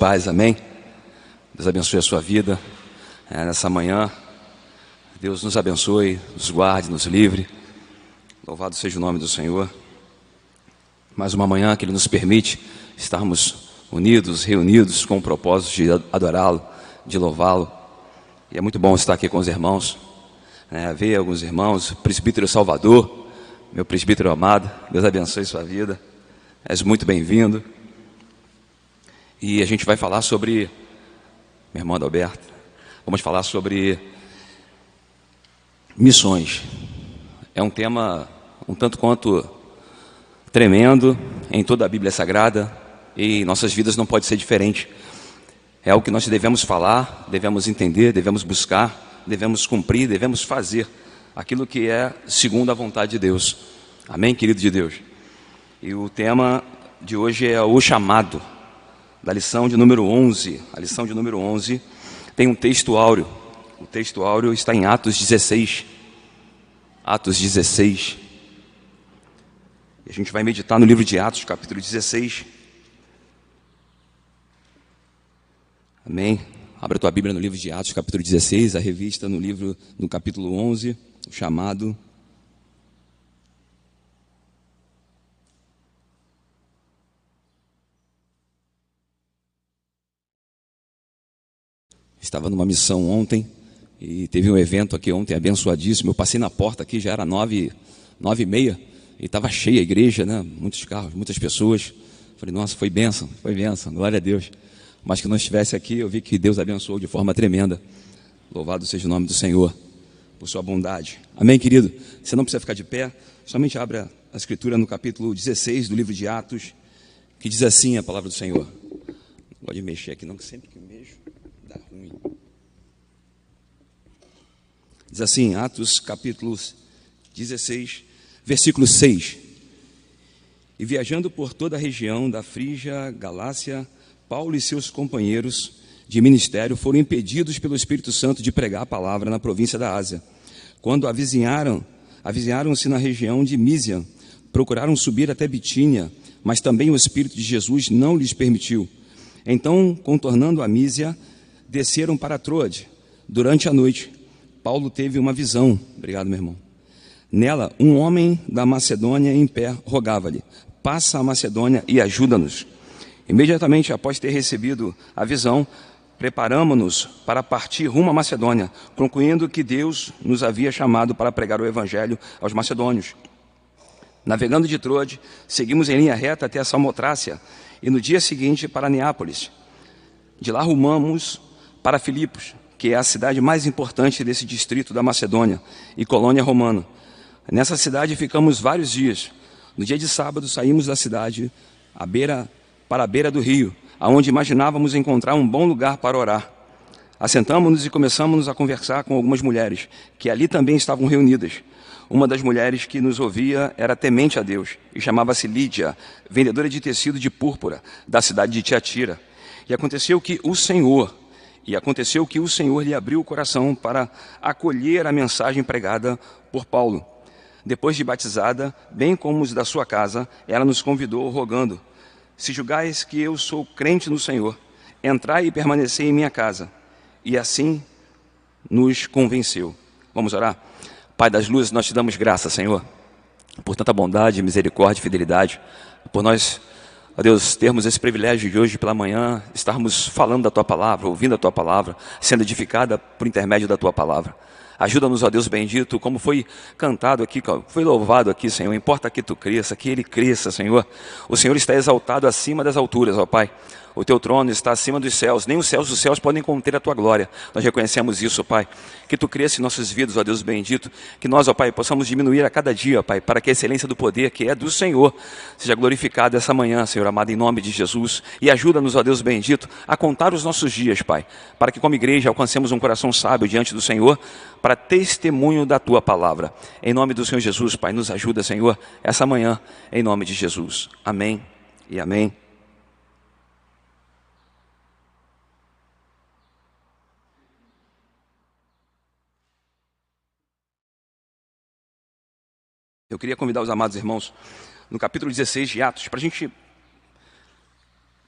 Paz, amém. Deus abençoe a sua vida é, nessa manhã. Deus nos abençoe, nos guarde, nos livre. Louvado seja o nome do Senhor. Mais uma manhã que Ele nos permite estarmos unidos, reunidos com o propósito de adorá-lo, de louvá-lo. E é muito bom estar aqui com os irmãos, né, ver alguns irmãos, presbítero Salvador, meu presbítero amado, Deus abençoe sua vida. És muito bem-vindo. E a gente vai falar sobre, meu irmão Adalberto, vamos falar sobre missões. É um tema um tanto quanto tremendo em toda a Bíblia Sagrada e nossas vidas não pode ser diferente. É o que nós devemos falar, devemos entender, devemos buscar, devemos cumprir, devemos fazer aquilo que é segundo a vontade de Deus. Amém, querido de Deus? E o tema de hoje é o chamado da lição de número 11. A lição de número 11 tem um texto áureo. O texto áureo está em Atos 16. Atos 16. E a gente vai meditar no livro de Atos, capítulo 16. Amém. Abra tua Bíblia no livro de Atos, capítulo 16, a revista no livro, no capítulo 11, o chamado Estava numa missão ontem e teve um evento aqui ontem abençoadíssimo. Eu passei na porta aqui, já era nove, nove e meia e estava cheia a igreja, né? Muitos carros, muitas pessoas. Falei, nossa, foi bênção, foi bênção, glória a Deus. Mas que não estivesse aqui, eu vi que Deus abençoou de forma tremenda. Louvado seja o nome do Senhor por sua bondade. Amém, querido? Você não precisa ficar de pé, somente abra a escritura no capítulo 16 do livro de Atos, que diz assim a palavra do Senhor. Não pode mexer aqui, não, que sempre que mexo. Diz assim, Atos capítulo 16, versículo 6. E viajando por toda a região da Frígia, Galácia, Paulo e seus companheiros de ministério foram impedidos pelo Espírito Santo de pregar a palavra na província da Ásia. Quando avizinharam, avizinharam-se na região de Mísia, procuraram subir até Bitínia, mas também o Espírito de Jesus não lhes permitiu. Então, contornando a Mísia, desceram para Troade. Durante a noite, Paulo teve uma visão. Obrigado, meu irmão. Nela, um homem da Macedônia em pé rogava-lhe: Passa a Macedônia e ajuda-nos. Imediatamente após ter recebido a visão, preparamos-nos para partir rumo à Macedônia, concluindo que Deus nos havia chamado para pregar o Evangelho aos macedônios. Navegando de Troade, seguimos em linha reta até a Samotrácia e no dia seguinte para Neápolis. De lá rumamos para Filipos, que é a cidade mais importante desse distrito da Macedônia e colônia romana. Nessa cidade ficamos vários dias. No dia de sábado saímos da cidade à beira, para a beira do rio, aonde imaginávamos encontrar um bom lugar para orar. Assentamos-nos e começamos a conversar com algumas mulheres, que ali também estavam reunidas. Uma das mulheres que nos ouvia era temente a Deus e chamava-se Lídia, vendedora de tecido de púrpura da cidade de Tiatira. E aconteceu que o Senhor e aconteceu que o Senhor lhe abriu o coração para acolher a mensagem pregada por Paulo. Depois de batizada, bem como os da sua casa, ela nos convidou, rogando: Se julgais que eu sou crente no Senhor, entrai e permanecei em minha casa. E assim nos convenceu. Vamos orar? Pai das luzes, nós te damos graça, Senhor, por tanta bondade, misericórdia e fidelidade, por nós Ó Deus, termos esse privilégio de hoje pela manhã, estarmos falando da tua palavra, ouvindo a tua palavra, sendo edificada por intermédio da tua palavra. Ajuda-nos, ó Deus bendito, como foi cantado aqui, foi louvado aqui, Senhor. Importa que tu cresça, que ele cresça, Senhor. O Senhor está exaltado acima das alturas, ó Pai. O teu trono está acima dos céus, nem os céus dos céus podem conter a tua glória. Nós reconhecemos isso, Pai. Que tu cresça em nossas vidas, ó Deus bendito. Que nós, ó Pai, possamos diminuir a cada dia, ó Pai, para que a excelência do poder que é do Senhor seja glorificada essa manhã, Senhor amado, em nome de Jesus. E ajuda-nos, ó Deus bendito, a contar os nossos dias, Pai, para que como igreja alcancemos um coração sábio diante do Senhor, para testemunho da tua palavra. Em nome do Senhor Jesus, Pai, nos ajuda, Senhor, essa manhã, em nome de Jesus. Amém e amém. Eu queria convidar os amados irmãos no capítulo 16 de Atos para a gente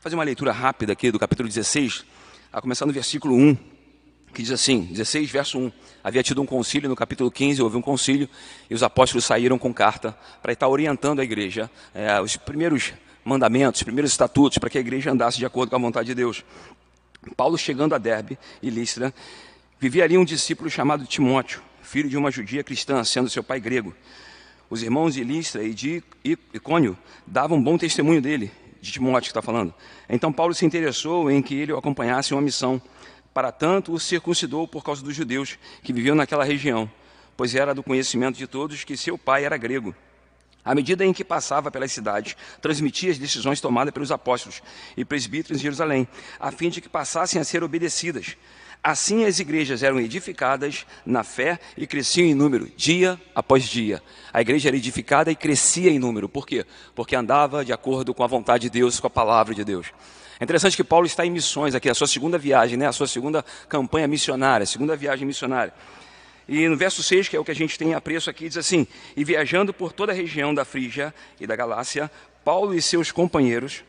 fazer uma leitura rápida aqui do capítulo 16, a começar no versículo 1, que diz assim, 16, verso 1. Havia tido um concílio, no capítulo 15 houve um concílio, e os apóstolos saíram com carta para estar orientando a igreja, é, os primeiros mandamentos, os primeiros estatutos, para que a igreja andasse de acordo com a vontade de Deus. Paulo chegando a Derbe e Listra, vivia ali um discípulo chamado Timóteo, filho de uma judia cristã, sendo seu pai grego. Os irmãos de Listra e de Icônio davam bom testemunho dele, de Timóteo que está falando. Então Paulo se interessou em que ele o acompanhasse em uma missão. Para tanto, o circuncidou por causa dos judeus que viviam naquela região, pois era do conhecimento de todos que seu pai era grego. À medida em que passava pelas cidades, transmitia as decisões tomadas pelos apóstolos e presbíteros em Jerusalém, a fim de que passassem a ser obedecidas. Assim as igrejas eram edificadas na fé e cresciam em número, dia após dia. A igreja era edificada e crescia em número. Por quê? Porque andava de acordo com a vontade de Deus, com a palavra de Deus. É interessante que Paulo está em missões aqui, a sua segunda viagem, né? a sua segunda campanha missionária, segunda viagem missionária. E no verso 6, que é o que a gente tem apreço aqui, diz assim: E viajando por toda a região da Frígia e da Galácia, Paulo e seus companheiros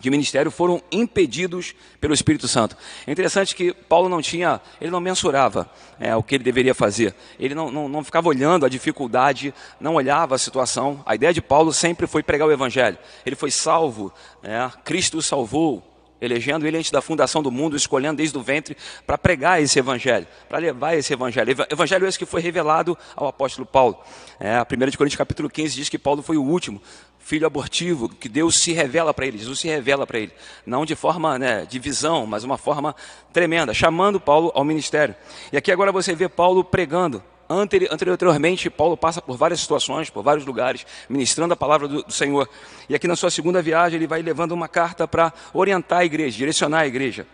de ministério foram impedidos pelo Espírito Santo. É interessante que Paulo não tinha, ele não mensurava é, o que ele deveria fazer. Ele não, não, não, ficava olhando a dificuldade, não olhava a situação. A ideia de Paulo sempre foi pregar o Evangelho. Ele foi salvo, é, Cristo o salvou, elegendo ele antes da fundação do mundo, escolhendo desde o ventre para pregar esse evangelho, para levar esse evangelho. Evangelho esse que foi revelado ao apóstolo Paulo. É, a 1 Coríntios capítulo 15 diz que Paulo foi o último filho abortivo, que Deus se revela para ele, Jesus se revela para ele, não de forma né, de visão, mas uma forma tremenda, chamando Paulo ao ministério. E aqui agora você vê Paulo pregando Anteriormente, Paulo passa por várias situações, por vários lugares, ministrando a palavra do, do Senhor. E aqui na sua segunda viagem, ele vai levando uma carta para orientar a igreja, direcionar a igreja.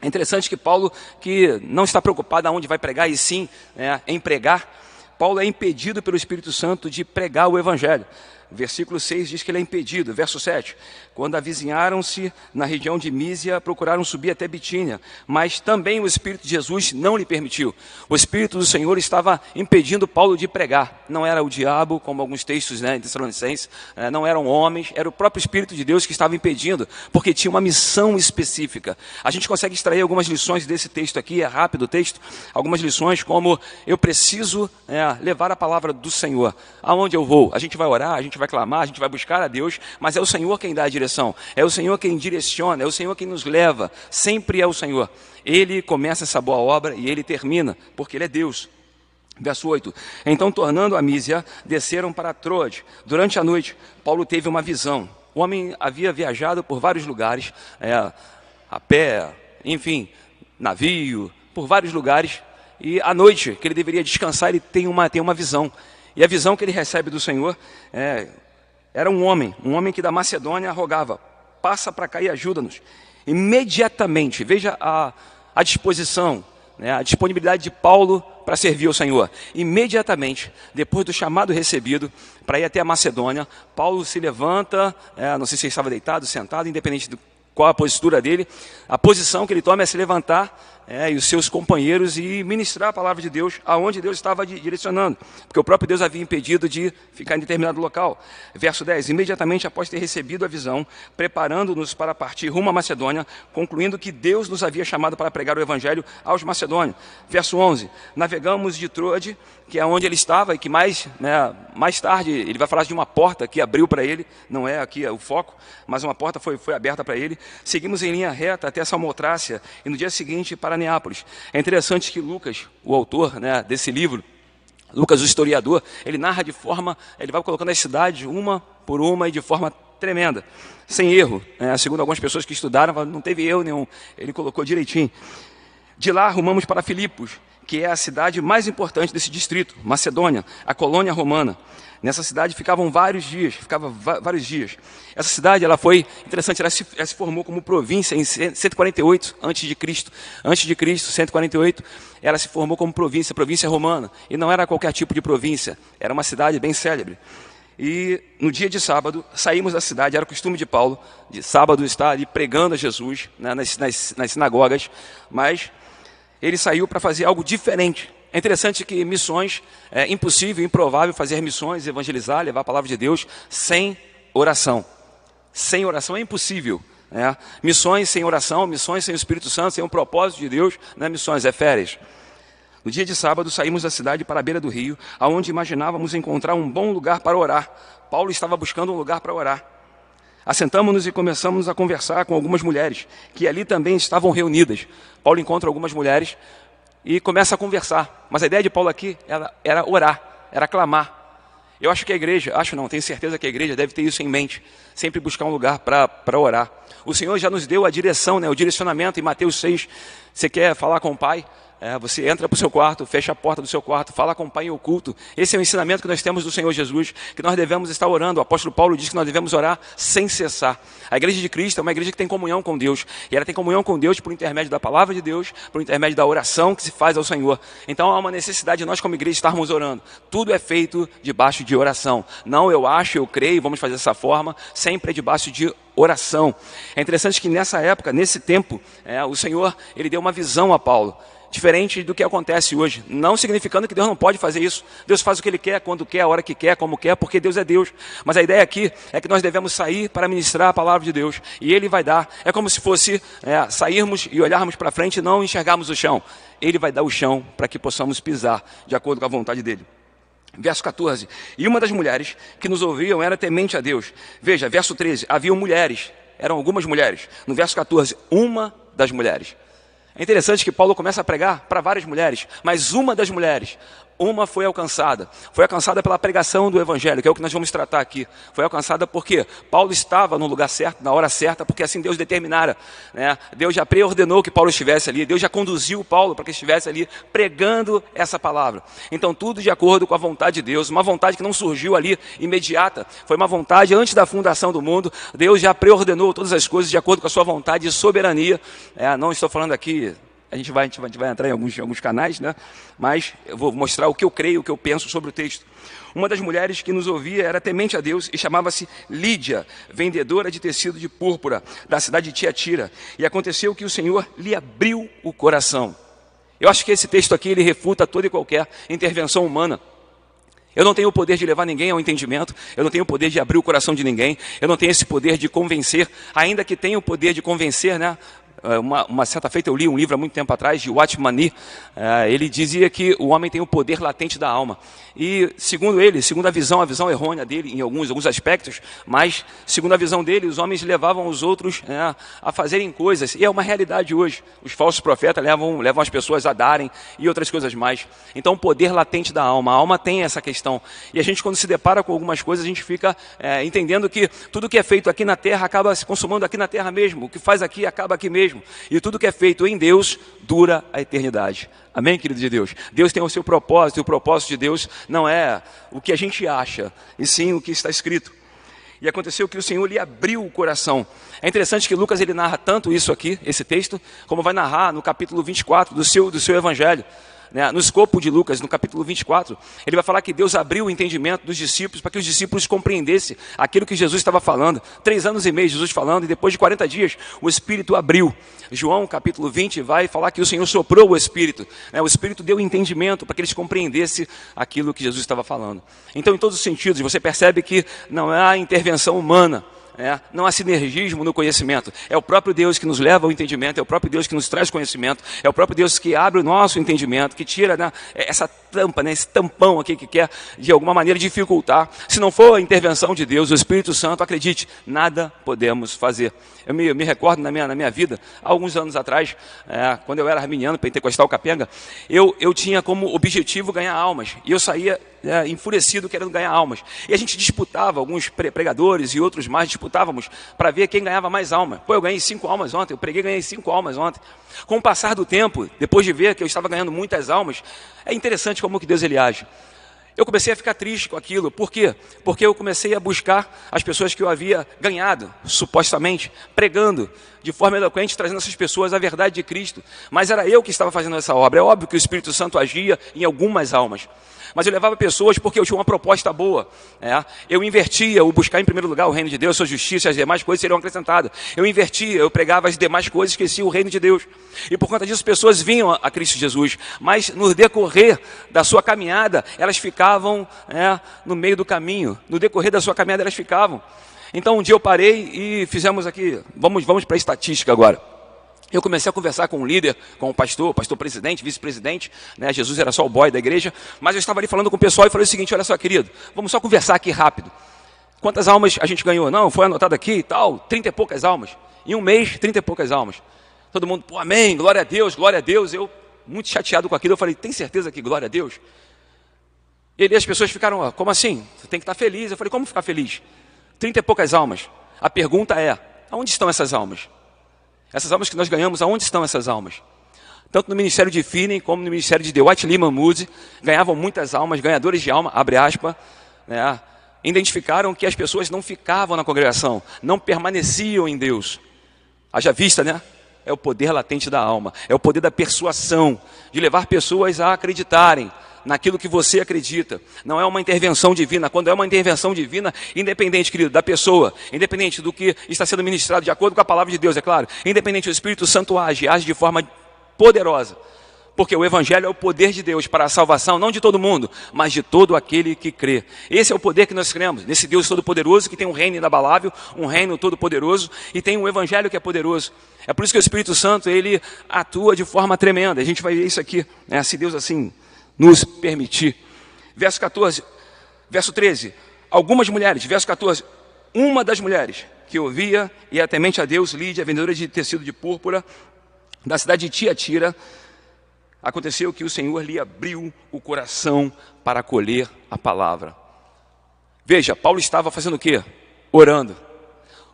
É interessante que Paulo, que não está preocupado aonde vai pregar, e sim é, em pregar, Paulo é impedido pelo Espírito Santo de pregar o Evangelho. Versículo 6 diz que ele é impedido. Verso 7. Quando avizinharam-se na região de Mísia, procuraram subir até Bitínia, mas também o Espírito de Jesus não lhe permitiu. O Espírito do Senhor estava impedindo Paulo de pregar. Não era o diabo, como alguns textos né, em Tessalonicenses, eh, não eram homens, era o próprio Espírito de Deus que estava impedindo, porque tinha uma missão específica. A gente consegue extrair algumas lições desse texto aqui, é rápido o texto, algumas lições como eu preciso é, levar a palavra do Senhor. Aonde eu vou? A gente vai orar, a gente vai clamar, a gente vai buscar a Deus, mas é o Senhor quem dá a direção. É o Senhor quem direciona, é o Senhor quem nos leva. Sempre é o Senhor. Ele começa essa boa obra e ele termina, porque ele é Deus. Verso 8: Então, tornando a Mísia, desceram para Troade. Durante a noite, Paulo teve uma visão. O homem havia viajado por vários lugares, é, a pé, enfim, navio, por vários lugares. E à noite, que ele deveria descansar, ele tem uma, tem uma visão. E a visão que ele recebe do Senhor é, era um homem, um homem que da Macedônia rogava: passa para cá e ajuda-nos. Imediatamente, veja a, a disposição, né, a disponibilidade de Paulo para servir ao Senhor. Imediatamente, depois do chamado recebido para ir até a Macedônia, Paulo se levanta, é, não sei se ele estava deitado, sentado, independente de qual a postura dele, a posição que ele toma é se levantar é, e os seus companheiros e ministrar a palavra de Deus aonde Deus estava direcionando, porque o próprio Deus havia impedido de ficar em determinado local. Verso 10: Imediatamente após ter recebido a visão, preparando-nos para partir rumo à Macedônia, concluindo que Deus nos havia chamado para pregar o evangelho aos macedônios. Verso 11: Navegamos de Troade, que é onde ele estava e que mais, né, mais tarde ele vai falar de uma porta que abriu para ele, não é aqui o foco, mas uma porta foi, foi aberta para ele. Seguimos em linha reta até Samotrácia e no dia seguinte para É interessante que Lucas, o autor né, desse livro, Lucas, o historiador, ele narra de forma, ele vai colocando as cidades uma por uma e de forma tremenda, sem erro. Né? Segundo algumas pessoas que estudaram, não teve erro nenhum. Ele colocou direitinho. De lá rumamos para Filipos, que é a cidade mais importante desse distrito, Macedônia, a colônia romana. Nessa cidade ficavam vários dias, ficava vários dias. Essa cidade, ela foi interessante, ela se, ela se formou como província em 148 antes de Cristo. Antes de Cristo, 148, ela se formou como província, província romana. E não era qualquer tipo de província, era uma cidade bem célebre. E no dia de sábado, saímos da cidade, era costume de Paulo, de sábado estar ali pregando a Jesus né, nas, nas, nas sinagogas, mas ele saiu para fazer algo diferente é interessante que missões, é impossível, improvável fazer missões, evangelizar, levar a palavra de Deus sem oração. Sem oração é impossível. É. Missões sem oração, missões sem o Espírito Santo, sem o propósito de Deus, não é missões, é férias. No dia de sábado, saímos da cidade para a beira do rio, aonde imaginávamos encontrar um bom lugar para orar. Paulo estava buscando um lugar para orar. Assentamos-nos e começamos a conversar com algumas mulheres, que ali também estavam reunidas. Paulo encontra algumas mulheres e começa a conversar. Mas a ideia de Paulo aqui era, era orar, era clamar. Eu acho que a igreja, acho não, tenho certeza que a igreja deve ter isso em mente, sempre buscar um lugar para orar. O Senhor já nos deu a direção, né, o direcionamento em Mateus 6. Você quer falar com o Pai? É, você entra para o seu quarto, fecha a porta do seu quarto, fala com o Pai em oculto. Esse é o ensinamento que nós temos do Senhor Jesus, que nós devemos estar orando. O apóstolo Paulo diz que nós devemos orar sem cessar. A igreja de Cristo é uma igreja que tem comunhão com Deus. E ela tem comunhão com Deus por intermédio da palavra de Deus, por intermédio da oração que se faz ao Senhor. Então há uma necessidade de nós, como igreja, estarmos orando. Tudo é feito debaixo de oração. Não eu acho, eu creio, vamos fazer dessa forma, sempre é debaixo de oração. É interessante que nessa época, nesse tempo, é, o Senhor ele deu uma visão a Paulo diferente do que acontece hoje. Não significando que Deus não pode fazer isso. Deus faz o que Ele quer, quando quer, a hora que quer, como quer, porque Deus é Deus. Mas a ideia aqui é que nós devemos sair para ministrar a palavra de Deus. E Ele vai dar. É como se fosse é, sairmos e olharmos para frente e não enxergarmos o chão. Ele vai dar o chão para que possamos pisar de acordo com a vontade dEle. Verso 14. E uma das mulheres que nos ouviam era temente a Deus. Veja, verso 13. Haviam mulheres, eram algumas mulheres. No verso 14, uma das mulheres. É interessante que Paulo começa a pregar para várias mulheres, mas uma das mulheres, uma foi alcançada. Foi alcançada pela pregação do Evangelho, que é o que nós vamos tratar aqui. Foi alcançada porque Paulo estava no lugar certo, na hora certa, porque assim Deus determinara. Né? Deus já preordenou que Paulo estivesse ali, Deus já conduziu Paulo para que estivesse ali pregando essa palavra. Então, tudo de acordo com a vontade de Deus, uma vontade que não surgiu ali imediata, foi uma vontade antes da fundação do mundo. Deus já preordenou todas as coisas de acordo com a sua vontade e soberania. É, não estou falando aqui a gente vai, a gente vai, a gente vai entrar em alguns, em alguns canais, né? mas eu vou mostrar o que eu creio, o que eu penso sobre o texto. Uma das mulheres que nos ouvia era temente a Deus e chamava-se Lídia, vendedora de tecido de púrpura, da cidade de Tiatira. E aconteceu que o Senhor lhe abriu o coração. Eu acho que esse texto aqui ele refuta toda e qualquer intervenção humana. Eu não tenho o poder de levar ninguém ao entendimento, eu não tenho o poder de abrir o coração de ninguém, eu não tenho esse poder de convencer, ainda que tenha o poder de convencer, né? É, uma, uma, certa feita eu li um livro há muito tempo atrás, de Watmani, é, ele dizia que o homem tem o poder latente da alma. E, segundo ele, segundo a visão, a visão errônea dele em alguns, alguns aspectos, mas, segundo a visão dele, os homens levavam os outros é, a fazerem coisas. E é uma realidade hoje. Os falsos profetas levam, levam as pessoas a darem e outras coisas mais. Então, o poder latente da alma. A alma tem essa questão. E a gente, quando se depara com algumas coisas, a gente fica é, entendendo que tudo que é feito aqui na terra acaba se consumando aqui na terra mesmo. O que faz aqui acaba aqui mesmo mesmo. E tudo que é feito em Deus dura a eternidade. Amém, querido de Deus? Deus tem o seu propósito, e o propósito de Deus não é o que a gente acha, e sim o que está escrito. E aconteceu que o Senhor lhe abriu o coração. É interessante que Lucas ele narra tanto isso aqui, esse texto, como vai narrar no capítulo 24 do seu, do seu evangelho né, no escopo de Lucas, no capítulo 24, ele vai falar que Deus abriu o entendimento dos discípulos para que os discípulos compreendessem aquilo que Jesus estava falando. Três anos e meio Jesus falando, e depois de 40 dias o Espírito abriu. João, capítulo 20, vai falar que o Senhor soprou o Espírito. Né, o Espírito deu entendimento para que eles compreendessem aquilo que Jesus estava falando. Então, em todos os sentidos, você percebe que não há intervenção humana. É, não há sinergismo no conhecimento. É o próprio Deus que nos leva ao entendimento, é o próprio Deus que nos traz conhecimento, é o próprio Deus que abre o nosso entendimento, que tira né, essa tampa, né, esse tampão aqui que quer, de alguma maneira, dificultar. Se não for a intervenção de Deus, o Espírito Santo, acredite, nada podemos fazer. Eu me, eu me recordo na minha, na minha vida, alguns anos atrás, é, quando eu era arminiano, pentecostal capenga, eu, eu tinha como objetivo ganhar almas. E eu saía é, enfurecido querendo ganhar almas. E a gente disputava, alguns pregadores e outros mais disputávamos para ver quem ganhava mais almas. Pô, eu ganhei cinco almas ontem, eu preguei ganhei cinco almas ontem. Com o passar do tempo, depois de ver que eu estava ganhando muitas almas, é interessante como que Deus ele age. Eu comecei a ficar triste com aquilo. Por quê? Porque eu comecei a buscar as pessoas que eu havia ganhado, supostamente, pregando de forma eloquente, trazendo essas pessoas a verdade de Cristo. Mas era eu que estava fazendo essa obra. É óbvio que o Espírito Santo agia em algumas almas mas eu levava pessoas porque eu tinha uma proposta boa. Né? Eu invertia o buscar em primeiro lugar o reino de Deus, sua justiça, as demais coisas seriam acrescentadas. Eu invertia, eu pregava as demais coisas, esquecia o reino de Deus. E por conta disso, pessoas vinham a Cristo Jesus, mas no decorrer da sua caminhada, elas ficavam né, no meio do caminho. No decorrer da sua caminhada, elas ficavam. Então um dia eu parei e fizemos aqui, vamos, vamos para a estatística agora. Eu comecei a conversar com o líder, com o pastor, pastor presidente, vice-presidente, né? Jesus era só o boy da igreja, mas eu estava ali falando com o pessoal e falei o seguinte: olha só, querido, vamos só conversar aqui rápido. Quantas almas a gente ganhou? Não, foi anotado aqui e tal, trinta e poucas almas. Em um mês, trinta e poucas almas. Todo mundo, pô, amém, glória a Deus, glória a Deus. Eu, muito chateado com aquilo, eu falei, tem certeza que glória a Deus? E as pessoas ficaram, como assim? Você tem que estar feliz. Eu falei, como ficar feliz? Trinta e poucas almas. A pergunta é, aonde estão essas almas? Essas almas que nós ganhamos, aonde estão essas almas? Tanto no ministério de Finney como no ministério de The White Lehman Moody, ganhavam muitas almas, ganhadores de alma, abre aspas, né? identificaram que as pessoas não ficavam na congregação, não permaneciam em Deus. Haja vista, né? É o poder latente da alma, é o poder da persuasão, de levar pessoas a acreditarem naquilo que você acredita. Não é uma intervenção divina. Quando é uma intervenção divina, independente, querido, da pessoa, independente do que está sendo ministrado de acordo com a palavra de Deus, é claro, independente do Espírito Santo age, age de forma poderosa. Porque o Evangelho é o poder de Deus para a salvação, não de todo mundo, mas de todo aquele que crê. Esse é o poder que nós cremos, nesse Deus todo-poderoso que tem um reino inabalável, um reino todo-poderoso e tem um Evangelho que é poderoso. É por isso que o Espírito Santo ele atua de forma tremenda. A gente vai ver isso aqui, né? se Deus assim nos permitir. Verso 14, verso 13. Algumas mulheres, verso 14. Uma das mulheres que ouvia e é temente a Deus, Lídia, vendedora de tecido de púrpura, da cidade de Tiatira, aconteceu que o Senhor lhe abriu o coração para acolher a palavra. Veja, Paulo estava fazendo o quê? Orando.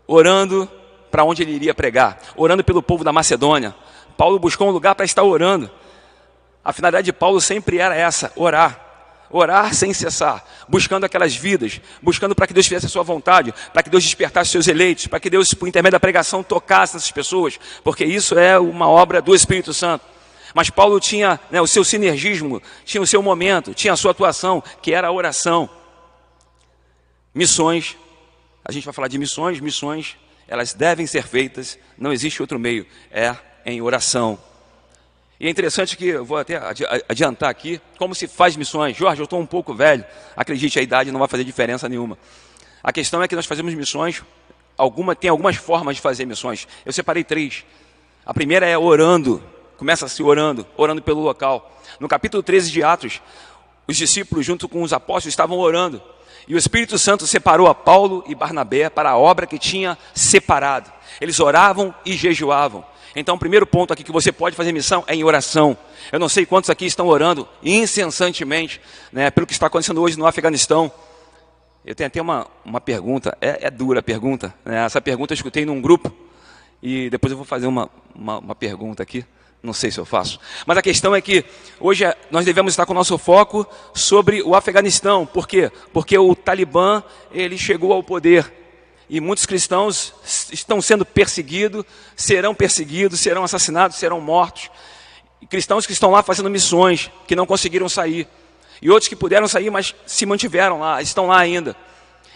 Orando para onde ele iria pregar, orando pelo povo da Macedônia. Paulo buscou um lugar para estar orando. A finalidade de Paulo sempre era essa: orar. Orar sem cessar, buscando aquelas vidas, buscando para que Deus fizesse a sua vontade, para que Deus despertasse seus eleitos, para que Deus, por intermédio da pregação, tocasse essas pessoas, porque isso é uma obra do Espírito Santo. Mas Paulo tinha né, o seu sinergismo, tinha o seu momento, tinha a sua atuação, que era a oração. Missões, a gente vai falar de missões, missões, elas devem ser feitas, não existe outro meio, é em oração. E é interessante que, eu vou até adiantar aqui, como se faz missões. Jorge, eu estou um pouco velho, acredite, a idade não vai fazer diferença nenhuma. A questão é que nós fazemos missões, alguma, tem algumas formas de fazer missões. Eu separei três. A primeira é orando, começa-se orando, orando pelo local. No capítulo 13 de Atos, os discípulos, junto com os apóstolos, estavam orando. E o Espírito Santo separou a Paulo e Barnabé para a obra que tinha separado. Eles oravam e jejuavam. Então, o primeiro ponto aqui que você pode fazer missão é em oração. Eu não sei quantos aqui estão orando incessantemente né, pelo que está acontecendo hoje no Afeganistão. Eu tenho até uma, uma pergunta, é, é dura a pergunta. Né? Essa pergunta eu escutei num grupo e depois eu vou fazer uma, uma, uma pergunta aqui. Não sei se eu faço. Mas a questão é que hoje é, nós devemos estar com o nosso foco sobre o Afeganistão. Por quê? Porque o Talibã ele chegou ao poder e muitos cristãos estão sendo perseguidos, serão perseguidos, serão assassinados, serão mortos. E cristãos que estão lá fazendo missões, que não conseguiram sair. E outros que puderam sair, mas se mantiveram lá, estão lá ainda.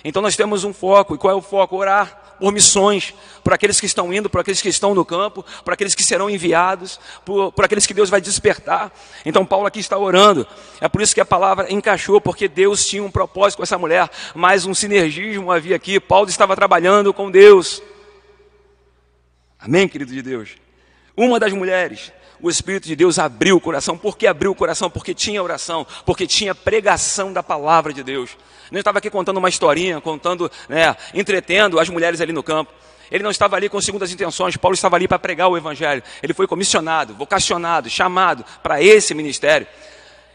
Então nós temos um foco. E qual é o foco? Orar por missões, por aqueles que estão indo, por aqueles que estão no campo, por aqueles que serão enviados, por, por aqueles que Deus vai despertar. Então Paulo aqui está orando. É por isso que a palavra encaixou, porque Deus tinha um propósito com essa mulher, mas um sinergismo havia aqui. Paulo estava trabalhando com Deus. Amém, querido de Deus? Uma das mulheres o Espírito de Deus abriu o coração. Por que abriu o coração? Porque tinha oração, porque tinha pregação da palavra de Deus. Não estava aqui contando uma historinha, contando, né, entretendo as mulheres ali no campo. Ele não estava ali com segundas intenções, Paulo estava ali para pregar o Evangelho. Ele foi comissionado, vocacionado, chamado para esse ministério.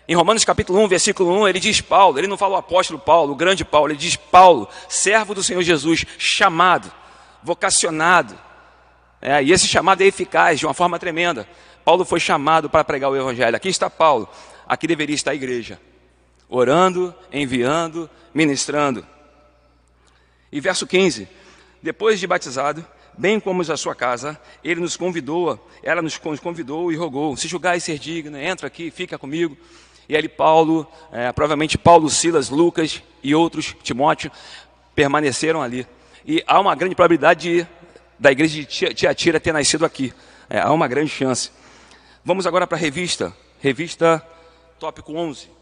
Em Romanos capítulo 1, versículo 1, ele diz Paulo, ele não fala o apóstolo Paulo, o grande Paulo, ele diz Paulo, servo do Senhor Jesus, chamado, vocacionado. É, e esse chamado é eficaz de uma forma tremenda. Paulo foi chamado para pregar o Evangelho. Aqui está Paulo, aqui deveria estar a igreja, orando, enviando, ministrando. E verso 15: Depois de batizado, bem como a sua casa, ele nos convidou, ela nos convidou e rogou: se julgar e ser digno, entra aqui, fica comigo. E ali Paulo, é, provavelmente Paulo, Silas, Lucas e outros, Timóteo, permaneceram ali. E há uma grande probabilidade de, da igreja de Tiatira ter nascido aqui. É, há uma grande chance. Vamos agora para a revista, revista tópico 11.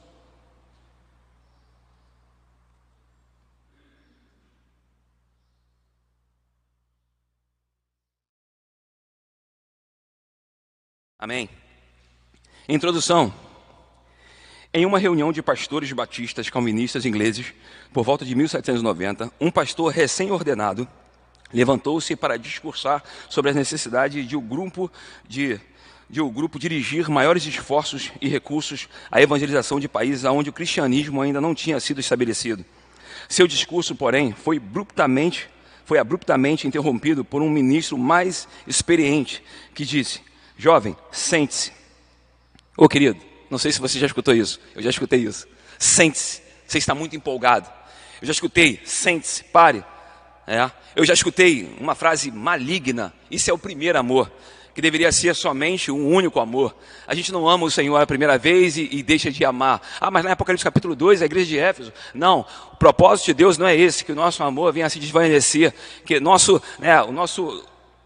Amém. Introdução. Em uma reunião de pastores batistas calvinistas ingleses, por volta de 1790, um pastor recém-ordenado levantou-se para discursar sobre a necessidade de um grupo de de o um grupo dirigir maiores esforços e recursos à evangelização de países onde o cristianismo ainda não tinha sido estabelecido. Seu discurso, porém, foi abruptamente, foi abruptamente interrompido por um ministro mais experiente que disse: Jovem, sente-se. Ô querido, não sei se você já escutou isso, eu já escutei isso. Sente-se, você está muito empolgado. Eu já escutei, sente-se, pare. É. Eu já escutei uma frase maligna: Isso é o primeiro amor que deveria ser somente um único amor. A gente não ama o Senhor a primeira vez e, e deixa de amar. Ah, mas na Apocalipse capítulo 2, a igreja de Éfeso. Não, o propósito de Deus não é esse, que o nosso amor venha a se desvanecer, que nosso, né, o nosso